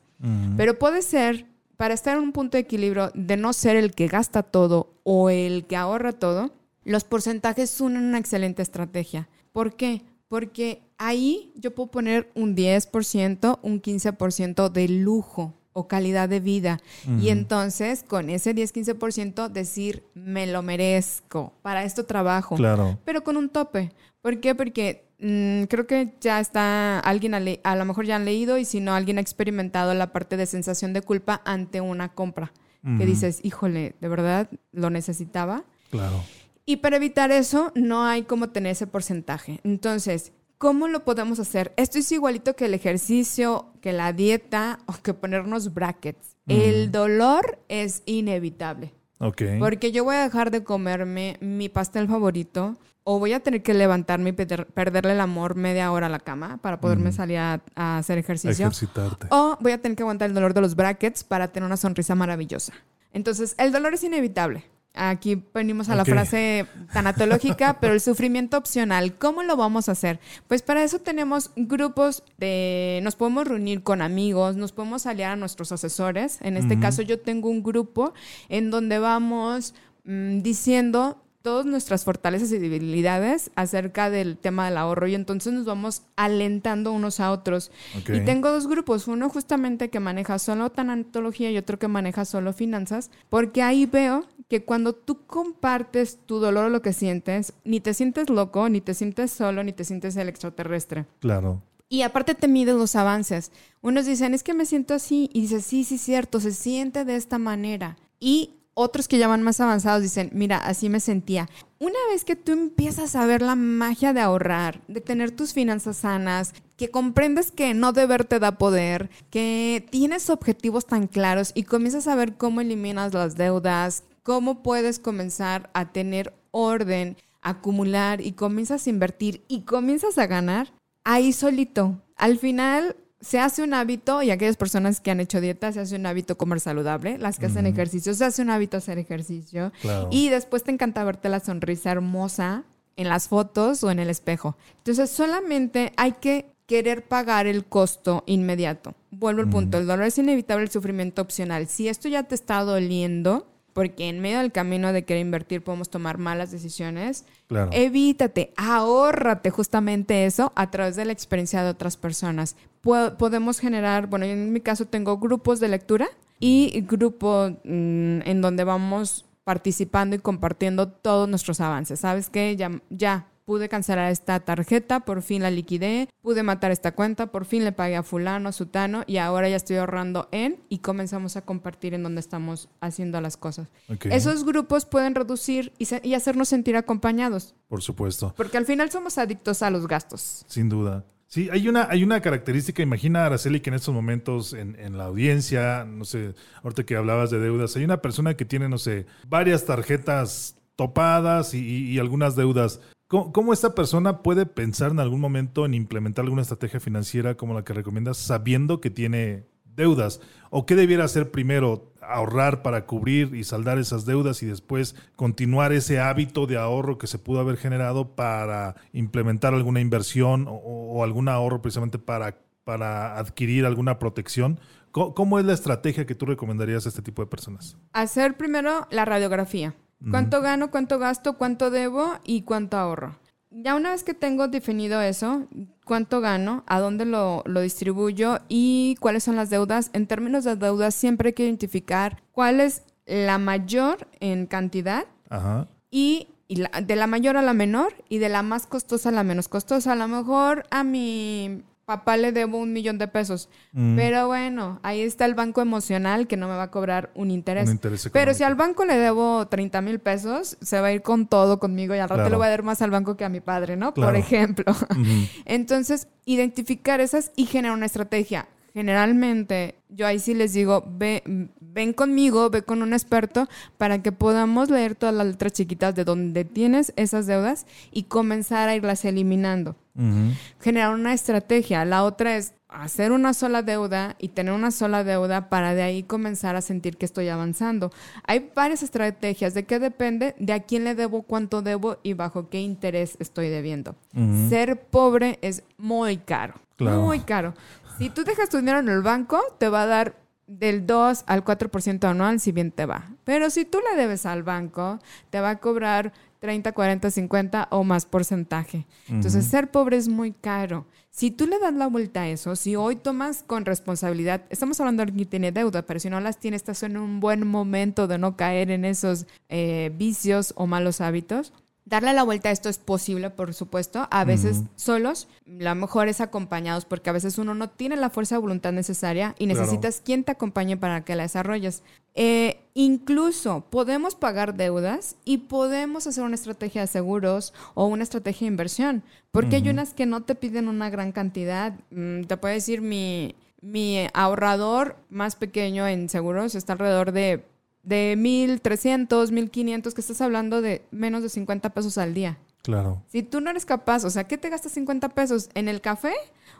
Pero puede ser, para estar en un punto de equilibrio, de no ser el que gasta todo o el que ahorra todo, los porcentajes son una excelente estrategia. ¿Por qué? Porque ahí yo puedo poner un 10%, un 15% de lujo o calidad de vida. Y entonces, con ese 10-15% decir, me lo merezco, para esto trabajo. Claro. Pero con un tope. ¿Por qué? Porque mm, creo que ya está alguien a, a lo mejor ya han leído y si no alguien ha experimentado la parte de sensación de culpa ante una compra que dices, híjole, de verdad lo necesitaba. Claro. Y para evitar eso, no hay como tener ese porcentaje. Entonces, ¿cómo lo podemos hacer? Esto es igualito que el ejercicio, que la dieta o que ponernos brackets. El dolor es inevitable. Ok. Porque yo voy a dejar de comerme mi pastel favorito o voy a tener que levantarme y perder- perderle el amor media hora a la cama para poderme salir a, a hacer ejercicio. Ejercitarte. O voy a tener que aguantar el dolor de los brackets para tener una sonrisa maravillosa. Entonces, el dolor es inevitable. Aquí venimos a la frase tanatológica, pero el sufrimiento opcional, ¿cómo lo vamos a hacer? Pues para eso tenemos grupos de, nos podemos reunir con amigos, nos podemos aliar a nuestros asesores. En este caso yo tengo un grupo en donde vamos mm, diciendo todas nuestras fortalezas y debilidades acerca del tema del ahorro y entonces nos vamos alentando unos a otros. Ok. Y tengo dos grupos, uno justamente que maneja solo tanatología y otro que maneja solo finanzas, porque ahí veo que cuando tú compartes tu dolor o lo que sientes, ni te sientes loco, ni te sientes solo, ni te sientes el extraterrestre. Claro. Y aparte te miden los avances. Unos dicen, es que me siento así. Y dices, sí, sí, cierto, se siente de esta manera. Y otros que ya van más avanzados dicen, mira, así me sentía. Una vez que tú empiezas a ver la magia de ahorrar, de tener tus finanzas sanas, que comprendes que no deber te da poder, que tienes objetivos tan claros y comienzas a ver cómo eliminas las deudas, cómo puedes comenzar a tener orden, acumular y comienzas a invertir y comienzas a ganar, ahí solito. Al final se hace un hábito y aquellas personas que han hecho dieta se hace un hábito comer saludable, las que hacen Ujú. ejercicio se hace un hábito hacer ejercicio Claro. y después te encanta verte la sonrisa hermosa en las fotos o en el espejo. Entonces solamente hay que querer pagar el costo inmediato. Vuelvo al punto, el dolor es inevitable, el sufrimiento opcional. Si esto ya te está doliendo, porque en medio del camino de querer invertir podemos tomar malas decisiones, Claro. Evítate, ahórrate justamente eso a través de la experiencia de otras personas. Po- podemos generar, bueno, yo en mi caso tengo grupos de lectura y grupo mm, en donde vamos participando y compartiendo todos nuestros avances. ¿Sabes qué? Ya, ya pude cancelar esta tarjeta, por fin la liquidé, pude matar esta cuenta, por fin le pagué a fulano, a sutano y ahora ya estoy ahorrando en y comenzamos a compartir en donde estamos haciendo las cosas. Esos grupos pueden reducir y, se- y hacernos sentir acompañados. Por supuesto. Porque al final somos adictos a los gastos. Sin duda. Sí, hay una, hay una característica, imagina Araceli que en estos momentos en, en la audiencia, no sé, ahorita que hablabas de deudas, hay una persona que tiene, no sé, varias tarjetas topadas y, y- y algunas deudas. ¿Cómo, esta persona puede pensar en algún momento en implementar alguna estrategia financiera como la que recomiendas sabiendo que tiene deudas? ¿O qué debiera hacer primero? Ahorrar para cubrir y saldar esas deudas y después continuar ese hábito de ahorro que se pudo haber generado para implementar alguna inversión o, o algún ahorro precisamente para, para adquirir alguna protección. ¿Cómo, cómo es la estrategia que tú recomendarías a este tipo de personas? Hacer primero la radiografía. ¿Cuánto gano, cuánto gasto, cuánto debo y cuánto ahorro? Ya una vez que tengo definido eso, cuánto gano, a dónde lo, lo distribuyo y cuáles son las deudas, en términos de deudas siempre hay que identificar cuál es la mayor en cantidad Ajá. y, y la- de la mayor a la menor y de la más costosa a la menos costosa. A lo mejor a mi papá le debo un millón de pesos, Mm, pero bueno, ahí está el banco emocional que no me va a cobrar un interés. un interés Pero si al banco le debo 30 mil pesos, se va a ir con todo conmigo y al rato Claro. le voy a dar más al banco que a mi padre, ¿no? Por ejemplo. <laughs> Entonces, identificar esas y generar una estrategia. Generalmente, yo ahí sí les digo, ve, ven conmigo, ve con un experto para que podamos leer todas las letras chiquitas de donde tienes esas deudas y comenzar a irlas eliminando. Ujú. Generar una estrategia. La otra es hacer una sola deuda y tener una sola deuda para de ahí comenzar a sentir que estoy avanzando. Hay varias estrategias. ¿De qué depende? De a quién le debo, cuánto debo y bajo qué interés estoy debiendo. Ujú. Ser pobre es muy caro. Claro. Muy caro. Si tú dejas tu dinero en el banco, te va a dar del 2 al 4% anual si bien te va. Pero si tú le debes al banco, te va a cobrar 30, 40, 50 o más porcentaje. Entonces, ser pobre es muy caro. Si tú le das la vuelta a eso, si hoy tomas con responsabilidad, estamos hablando de alguien que tiene deuda, pero si no las tiene, estás en un buen momento de no caer en esos eh, vicios o malos hábitos. Darle la vuelta a esto es posible, por supuesto, a veces solos, lo mejor es acompañados, porque a veces uno no tiene la fuerza de voluntad necesaria y necesitas quien te acompañe para que la desarrolles. Eh, incluso podemos pagar deudas y podemos hacer una estrategia de seguros o una estrategia de inversión, porque hay unas que no te piden una gran cantidad. Mm, te puedo decir, mi, mi ahorrador más pequeño en seguros está alrededor de de 1.300, 1.500, que estás hablando de menos de 50 pesos al día. Claro. Si tú no eres capaz, o sea, ¿qué te gastas 50 pesos? ¿En el café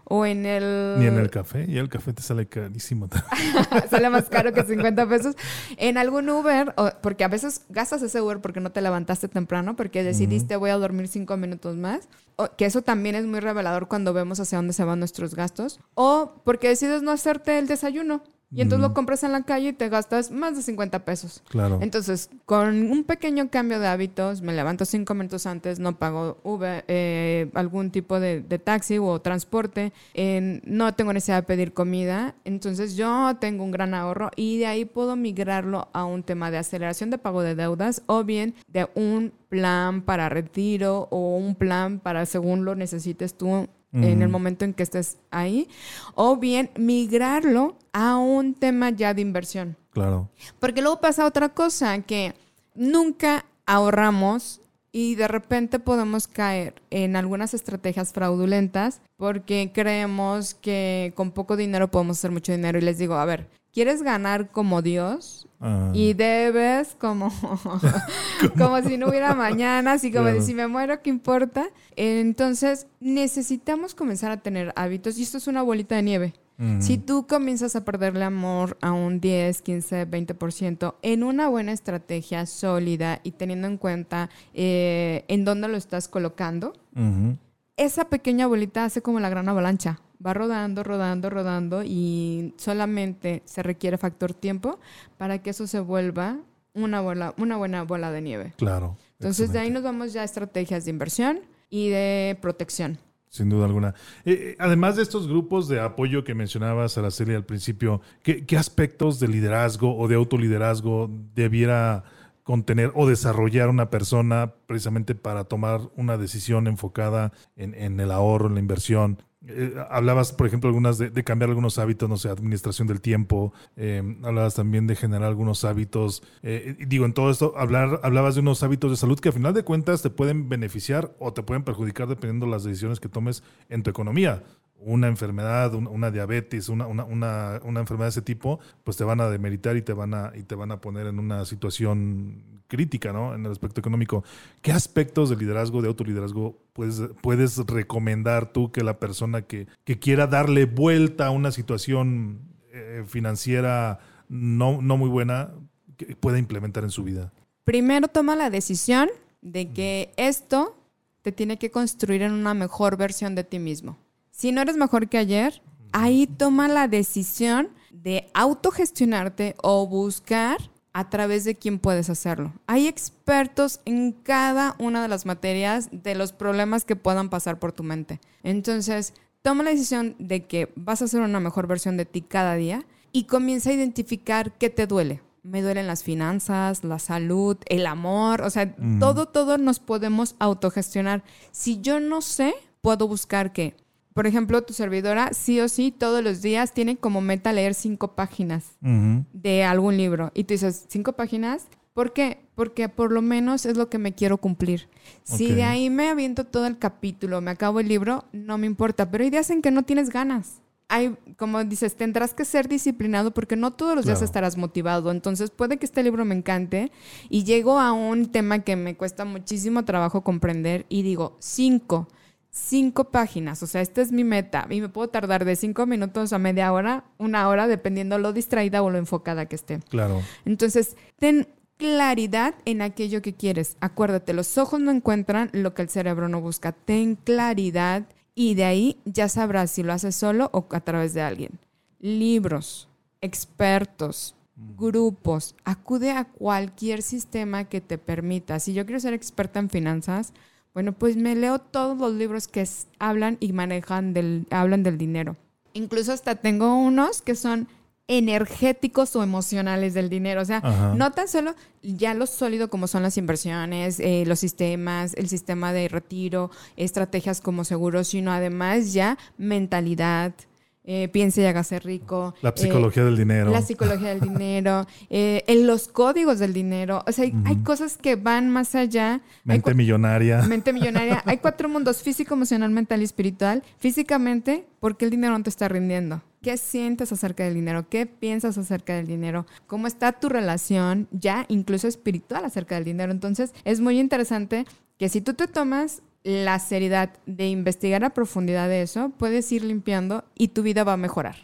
o en el...? Ni en el café, y el café te sale carísimo. <laughs> sale más caro que 50 pesos. En algún Uber, porque a veces gastas ese Uber porque no te levantaste temprano, porque decidiste voy a dormir cinco minutos más, que eso también es muy revelador cuando vemos hacia dónde se van nuestros gastos, o porque decides no hacerte el desayuno. Y entonces lo compras en la calle y te gastas más de 50 pesos. Claro. Entonces, con un pequeño cambio de hábitos, me levanto cinco minutos antes, no pago Uber, eh, algún tipo de, taxi o transporte, no tengo necesidad de pedir comida. Entonces, yo tengo un gran ahorro y de ahí puedo migrarlo a un tema de aceleración de pago de deudas o bien de un plan para retiro o un plan para según lo necesites tú en el momento en que estés ahí, o bien migrarlo a un tema ya de inversión. Claro. Porque luego pasa otra cosa, que nunca ahorramos y de repente podemos caer en algunas estrategias fraudulentas porque creemos que con poco dinero podemos hacer mucho dinero y les digo, a ver, ¿quieres ganar como Dios? Ah. Y debes como, <laughs> como si no hubiera mañana, así como de si me muero, ¿qué importa? Entonces necesitamos comenzar a tener hábitos y esto es una bolita de nieve. Si tú comienzas a perderle amor a un 10, 15, 20% en una buena estrategia sólida y teniendo en cuenta eh, en dónde lo estás colocando, esa pequeña bolita hace como la gran avalancha. Va rodando, rodando, rodando y solamente se requiere factor tiempo para que eso se vuelva una, bola, una buena bola de nieve. Claro. Entonces de ahí nos vamos ya a estrategias de inversión y de protección. Sin duda alguna. Eh, eh, además de estos grupos de apoyo que mencionabas, Araceli, al principio, ¿qué, ¿qué, aspectos de liderazgo o de autoliderazgo debiera contener o desarrollar una persona precisamente para tomar una decisión enfocada en, en el ahorro, en la inversión? Eh, hablabas, por ejemplo, algunas de, cambiar algunos hábitos, no sé, administración del tiempo. Eh, hablabas también de generar algunos hábitos. Eh, digo, en todo esto, hablar, hablabas de unos hábitos de salud que a final de cuentas te pueden beneficiar o te pueden perjudicar dependiendo de las decisiones que tomes en tu economía una enfermedad, una, diabetes, una, una, una, enfermedad de ese tipo, pues te van a demeritar y te van a, y te van a poner en una situación crítica, ¿no? En el aspecto económico. ¿Qué aspectos de liderazgo, de autoliderazgo, puedes, puedes recomendar tú que la persona que, quiera darle vuelta a una situación eh, financiera no, no muy buena pueda implementar en su vida? Primero toma la decisión de que esto te tiene que construir en una mejor versión de ti mismo si no eres mejor que ayer, ahí toma la decisión de autogestionarte o buscar a través de quién puedes hacerlo. Hay expertos en cada una de las materias de los problemas que puedan pasar por tu mente. Entonces, toma la decisión de que vas a hacer una mejor versión de ti cada día y comienza a identificar qué te duele. Me duelen las finanzas, la salud, el amor, o sea, todo, todo nos podemos autogestionar. Si yo no sé, puedo buscar qué por ejemplo, tu servidora sí o sí todos los días tiene como meta leer cinco páginas de algún libro. Y tú dices, ¿cinco páginas? ¿Por qué? Porque por lo menos es lo que me quiero cumplir. Si de ahí me aviento todo el capítulo, me acabo el libro, no me importa. Pero hay días en que no tienes ganas. Hay, como dices, tendrás que ser disciplinado porque no todos los días estarás motivado. Entonces puede que este libro me encante y llego a un tema que me cuesta muchísimo trabajo comprender y digo, cinco cinco páginas. O sea, esta es mi meta. Y me puedo tardar de cinco minutos a media hora, una hora, dependiendo lo distraída o lo enfocada que esté. Claro. Entonces, ten claridad en aquello que quieres. Acuérdate, los ojos no encuentran lo que el cerebro no busca. Ten claridad y de ahí ya sabrás si lo haces solo o a través de alguien. Libros, expertos, grupos. Acude a cualquier sistema que te permita. Si yo quiero ser experta en finanzas, bueno, pues me leo todos los libros que hablan y manejan del, hablan del dinero. Incluso hasta tengo unos que son energéticos o emocionales del dinero. O sea, Ajá. no tan solo ya lo sólido como son las inversiones, eh, los sistemas, el sistema de retiro, estrategias como seguros, sino además ya mentalidad. Eh, piense y hágase rico. La eh, psicología del dinero. la psicología del dinero, <laughs> eh, en los códigos del dinero. O sea, hay, hay cosas que van más allá. Mente millonaria. mente millonaria. Hay cuatro mundos, físico, emocional, mental y espiritual. Físicamente, ¿por qué el dinero no te está rindiendo? ¿Qué sientes acerca del dinero? ¿Qué piensas acerca del dinero? ¿Cómo está tu relación ya incluso espiritual acerca del dinero? Entonces, es muy interesante que si tú te tomas la seriedad de investigar a profundidad de eso, puedes ir limpiando y tu vida va a mejorar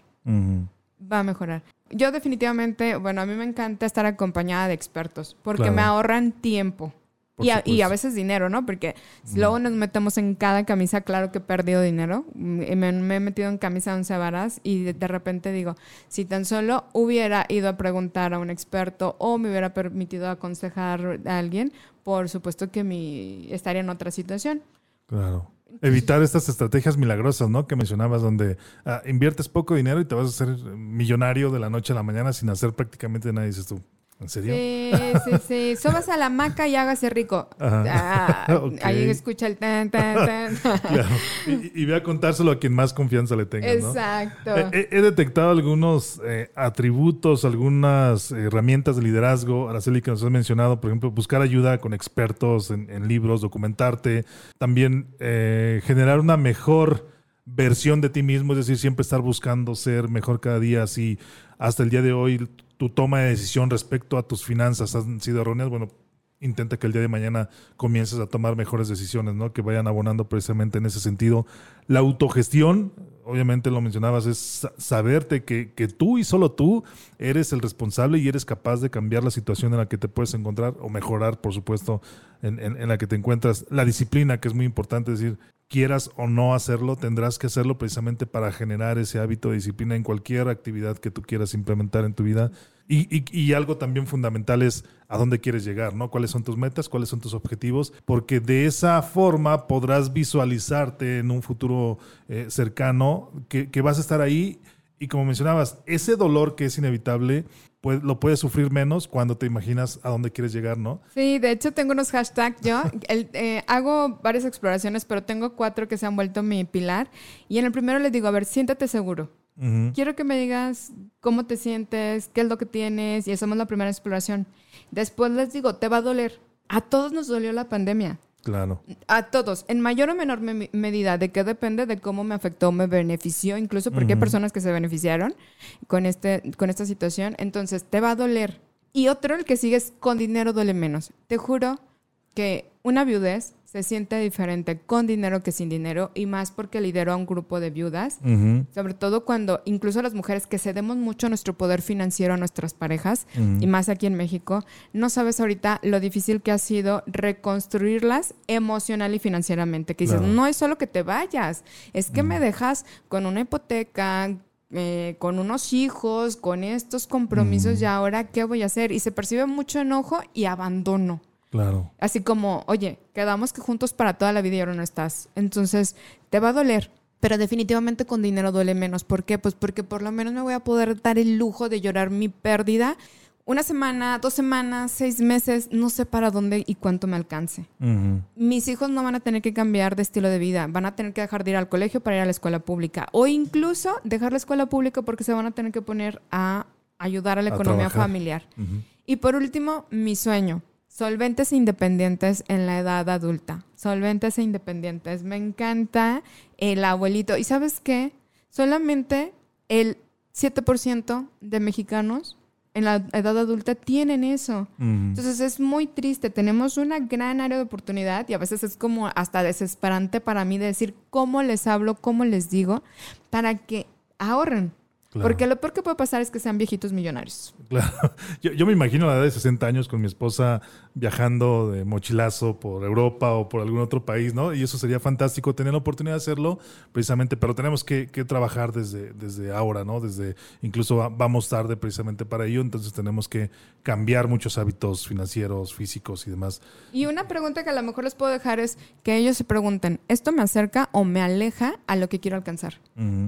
va a mejorar. Yo definitivamente, bueno, a mí me encanta estar acompañada de expertos porque Claro. me ahorran tiempo. Y a, y a veces dinero, ¿no? Porque si luego nos metemos en cada camisa, claro que he perdido dinero. Mm, Me, me he metido en camisa de once varas y de, de repente digo, si tan solo hubiera ido a preguntar a un experto o me hubiera permitido aconsejar a alguien, por supuesto que mi, estaría en otra situación. Claro. Evitar estas estrategias milagrosas, ¿no? Que mencionabas, donde ah, inviertes poco dinero y te vas a hacer millonario de la noche a la mañana sin hacer prácticamente nada. Dices tú, ¿en serio? Sí, sí, sí. <laughs> Subas a la hamaca y hágase rico. Ah. <laughs> Ahí escucha el tan, tan, tan. <laughs> Claro. Y, y ve a contárselo a quien más confianza le tengas, ¿no? Exacto. Eh, He, he detectado algunos eh, atributos, algunas herramientas de liderazgo, Araceli, que nos has mencionado, por ejemplo, buscar ayuda con expertos en, en libros, documentarte, también eh, generar una mejor versión de ti mismo, es decir, siempre estar buscando ser mejor cada día, si hasta el día de hoy tu toma de decisión respecto a tus finanzas han sido erróneas, bueno, intenta que el día de mañana comiences a tomar mejores decisiones, ¿no? Que vayan abonando precisamente en ese sentido. La autogestión, obviamente lo mencionabas, es sa- saberte que, que tú y solo tú eres el responsable y eres capaz de cambiar la situación en la que te puedes encontrar o mejorar, por supuesto, en, en- en la que te encuentras. La disciplina, que es muy importante, es decir, quieras o no hacerlo, tendrás que hacerlo precisamente para generar ese hábito de disciplina en cualquier actividad que tú quieras implementar en tu vida. Y, algo también fundamental es a dónde quieres llegar, ¿no? ¿Cuáles son tus metas? ¿Cuáles son tus objetivos? Porque de esa forma podrás visualizarte en un futuro eh, cercano que, que vas a estar ahí y como mencionabas, ese dolor que es inevitable pues, lo puedes sufrir menos cuando te imaginas a dónde quieres llegar, ¿no? Sí, de hecho tengo unos hashtags yo. El, eh, hago varias exploraciones, pero tengo cuatro que se han vuelto mi pilar. Y en el primero les digo, a ver, siéntate seguro. Ujú. Quiero que me digas cómo te sientes, qué es lo que tienes, y hacemos la primera exploración. Después les digo, te va a doler. A todos nos dolió la pandemia. Claro. A todos, en mayor o menor me- medida, de qué depende de cómo me afectó, me benefició, incluso porque hay personas que se beneficiaron con, este, con esta situación. Entonces, te va a doler. Y otro, el que sigue es con dinero duele menos. Te juro que una viudez se siente diferente con dinero que sin dinero, y más porque lidero a un grupo de viudas. Sobre todo cuando incluso las mujeres que cedemos mucho nuestro poder financiero a nuestras parejas, y más aquí en México, no sabes ahorita lo difícil que ha sido reconstruirlas emocional y financieramente. Que dices, Claro. no es solo que te vayas, es que me dejas con una hipoteca, eh, con unos hijos, con estos compromisos y ahora, ¿qué voy a hacer? Y se percibe mucho enojo y abandono. Claro. Así como, oye, quedamos que juntos para toda la vida y ahora no estás. Entonces, te va a doler. Pero definitivamente con dinero duele menos. ¿Por qué? Pues porque por lo menos me voy a poder dar el lujo de llorar mi pérdida una semana, dos semanas, seis meses, no sé para dónde y cuánto me alcance. Mis hijos no van a tener que cambiar de estilo de vida, van a tener que dejar de ir al colegio para ir a la escuela pública o incluso dejar la escuela pública porque se van a tener que poner a ayudar a la A economía trabajar. familiar. Y por último, mi sueño. Solventes independientes en la edad adulta. Solventes e independientes. Me encanta el abuelito. ¿Y sabes qué? Solamente el 7% de mexicanos en la edad adulta tienen eso. Entonces es muy triste. Tenemos una gran área de oportunidad y a veces es como hasta desesperante para mí decir cómo les hablo, cómo les digo, para que ahorren. Claro. Porque lo peor que puede pasar es que sean viejitos millonarios. Claro. <laughs> Yo, yo me imagino a la edad de 60 años con mi esposa viajando de mochilazo por Europa o por algún otro país, ¿no? Y eso sería fantástico tener la oportunidad de hacerlo precisamente, pero tenemos que, que trabajar desde, desde ahora, ¿no? Desde, incluso va- vamos tarde precisamente para ello, entonces tenemos que cambiar muchos hábitos financieros, físicos y demás. Y una pregunta que a lo mejor les puedo dejar es que ellos se pregunten, ¿esto me acerca o me aleja a lo que quiero alcanzar?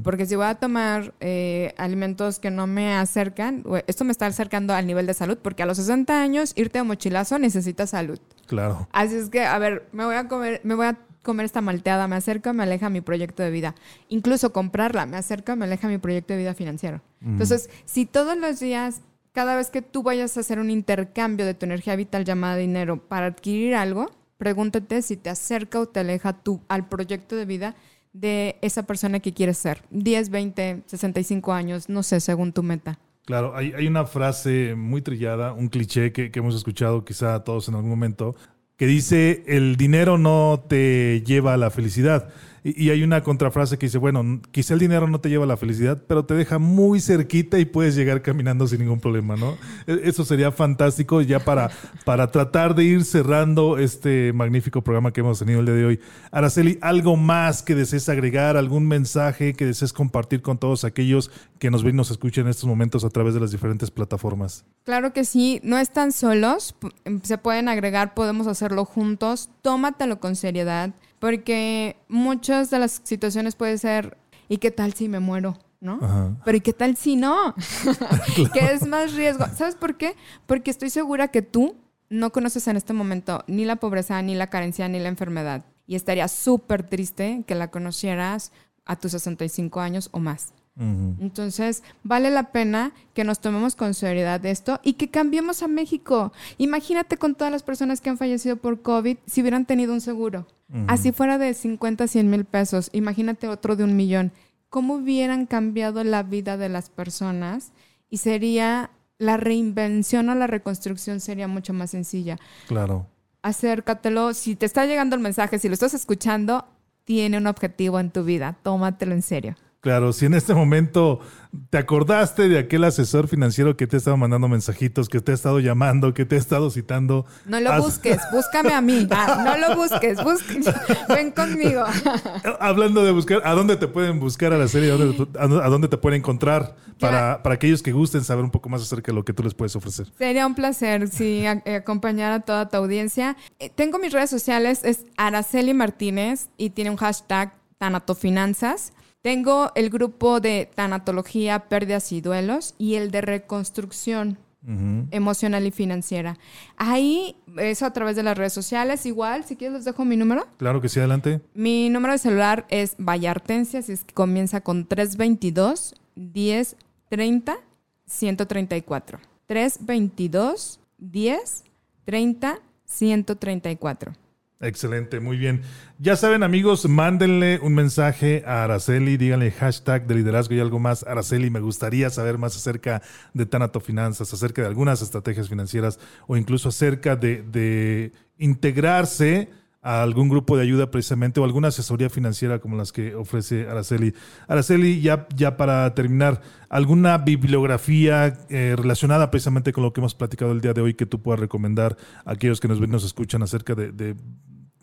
Porque si voy a tomar eh, de alimentos que no me acercan. Esto me está acercando al nivel de salud, porque a los 60 años irte a mochilazo necesita salud. Claro. Así es que, a ver, me voy a comer, me voy a comer esta malteada, me acerca, me aleja mi proyecto de vida. Incluso comprarla, me acerca, me aleja mi proyecto de vida financiero. Entonces, si todos los días, cada vez que tú vayas a hacer un intercambio de tu energía vital llamada dinero para adquirir algo, pregúntate si te acerca o te aleja tú al proyecto de vida de esa persona que quieres ser. 10, 20, 65 años, no sé, según tu meta. Claro, hay, hay una frase muy trillada, un cliché que, que, hemos escuchado quizá todos en algún momento, que dice, el dinero no te lleva a la felicidad. Y, hay una contrafrase que dice, bueno, quizá el dinero no te lleva a la felicidad, pero te deja muy cerquita y puedes llegar caminando sin ningún problema, ¿no? E, eso sería fantástico ya para, <laughs> para tratar de ir cerrando este magnífico programa que hemos tenido el día de hoy. Araceli, ¿algo más que desees agregar? ¿Algún mensaje que desees compartir con todos aquellos que nos ven y nos escuchan en estos momentos a través de las diferentes plataformas? Claro que sí, no están solos, se pueden agregar, podemos hacerlo juntos, tómatelo con seriedad porque muchas de las situaciones puede ser, ¿y qué tal si me muero? ¿no? Pero ¿y qué tal si no? <laughs> <laughs> que es más riesgo. ¿Sabes por qué? Porque estoy segura que tú no conoces en este momento ni la pobreza, ni la carencia, ni la enfermedad. Y estaría súper triste que la conocieras a tus 65 años o más. Entonces, vale la pena que nos tomemos con seriedad esto y que cambiemos a México. Imagínate con todas las personas que han fallecido por COVID si hubieran tenido un seguro. Así fuera de 50, 100 mil pesos, imagínate otro de un millón. ¿Cómo hubieran cambiado la vida de las personas? Y sería la reinvención o la reconstrucción sería mucho más sencilla. Claro. Acércatelo. Si te está llegando el mensaje, si lo estás escuchando, tiene un objetivo en tu vida. Tómatelo en serio. Claro, si en este momento te acordaste de aquel asesor financiero que te ha estado mandando mensajitos, que te ha estado llamando, que te ha estado citando. No lo busques, búscame a mí. Ah, no lo busques, <laughs> ven conmigo. <laughs> Hablando de buscar, ¿a dónde te pueden buscar a la serie? ¿A dónde, te pueden encontrar? Para, para, aquellos que gusten saber un poco más acerca de lo que tú les puedes ofrecer. Sería un placer, sí, acompañar a toda tu audiencia. Eh, tengo mis redes sociales, es Araceli Martínez y tiene un hashtag Tanatofinanzas. Tengo el grupo de tanatología, pérdidas y duelos y el de reconstrucción emocional y financiera. Ahí, eso a través de las redes sociales, igual, si quieres les dejo mi número. Claro que sí, adelante. Mi número de celular es Vallartencia, si es que comienza con 322 1030 134. 322 1030 134. Excelente, muy bien. Ya saben amigos, mándenle un mensaje a Araceli, díganle hashtag de liderazgo y algo más. Araceli, me gustaría saber más acerca de Tanato Finanzas, acerca de algunas estrategias financieras o incluso acerca de, integrarse a algún grupo de ayuda precisamente o alguna asesoría financiera como las que ofrece Araceli. Araceli, ya, ya para terminar, ¿alguna bibliografía eh, relacionada precisamente con lo que hemos platicado el día de hoy que tú puedas recomendar a aquellos que nos ven, nos escuchan acerca de,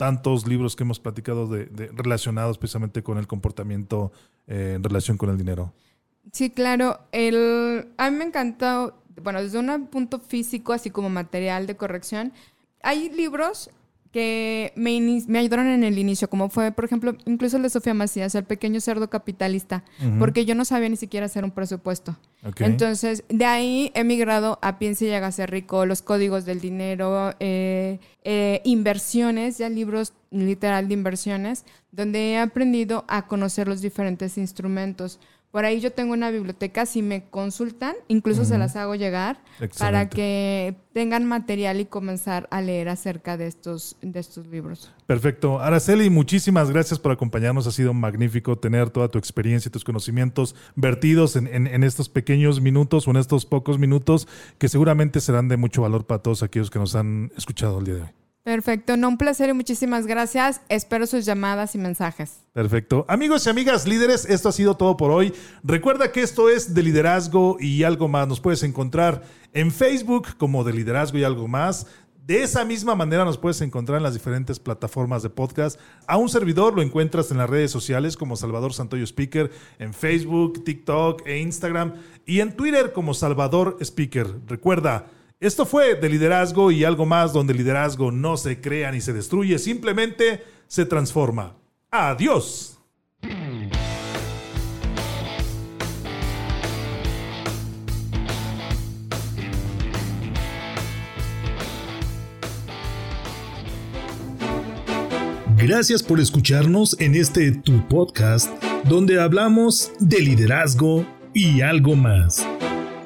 tantos libros que hemos platicado de, relacionados precisamente con el comportamiento eh, en relación con el dinero? Sí, claro. El, a mí me encantó, bueno, desde un punto físico, así como material de corrección, hay libros que me, me, ayudaron en el inicio, como fue, por ejemplo, incluso el de Sofía Macías, el pequeño cerdo capitalista, porque yo no sabía ni siquiera hacer un presupuesto. Entonces, de ahí he migrado a Piense y hágase rico, los códigos del dinero, eh, eh, inversiones, ya libros literal de inversiones, donde he aprendido a conocer los diferentes instrumentos. Por ahí yo tengo una biblioteca, si me consultan, incluso se las hago llegar para que tengan material y comenzar a leer acerca de estos, de estos libros. Perfecto. Araceli, muchísimas gracias por acompañarnos. Ha sido magnífico tener toda tu experiencia y tus conocimientos vertidos en, en estos pequeños minutos o en estos pocos minutos que seguramente serán de mucho valor para todos aquellos que nos han escuchado el día de hoy. Perfecto, no un placer y muchísimas gracias. Espero sus llamadas y mensajes. Perfecto. Amigos y amigas líderes, esto ha sido todo por hoy. Recuerda que esto es de liderazgo y algo más. Nos puedes encontrar en Facebook como de liderazgo y algo más. De esa misma manera nos puedes encontrar en las diferentes plataformas de podcast. A un servidor lo encuentras en las redes sociales como Salvador Santoyo Speaker, en Facebook, TikTok e Instagram y en Twitter como Salvador Speaker. Recuerda, esto fue de liderazgo y algo más donde el liderazgo no se crea ni se destruye, simplemente se transforma. Adiós. Gracias por escucharnos en este tu podcast donde hablamos de liderazgo y algo más.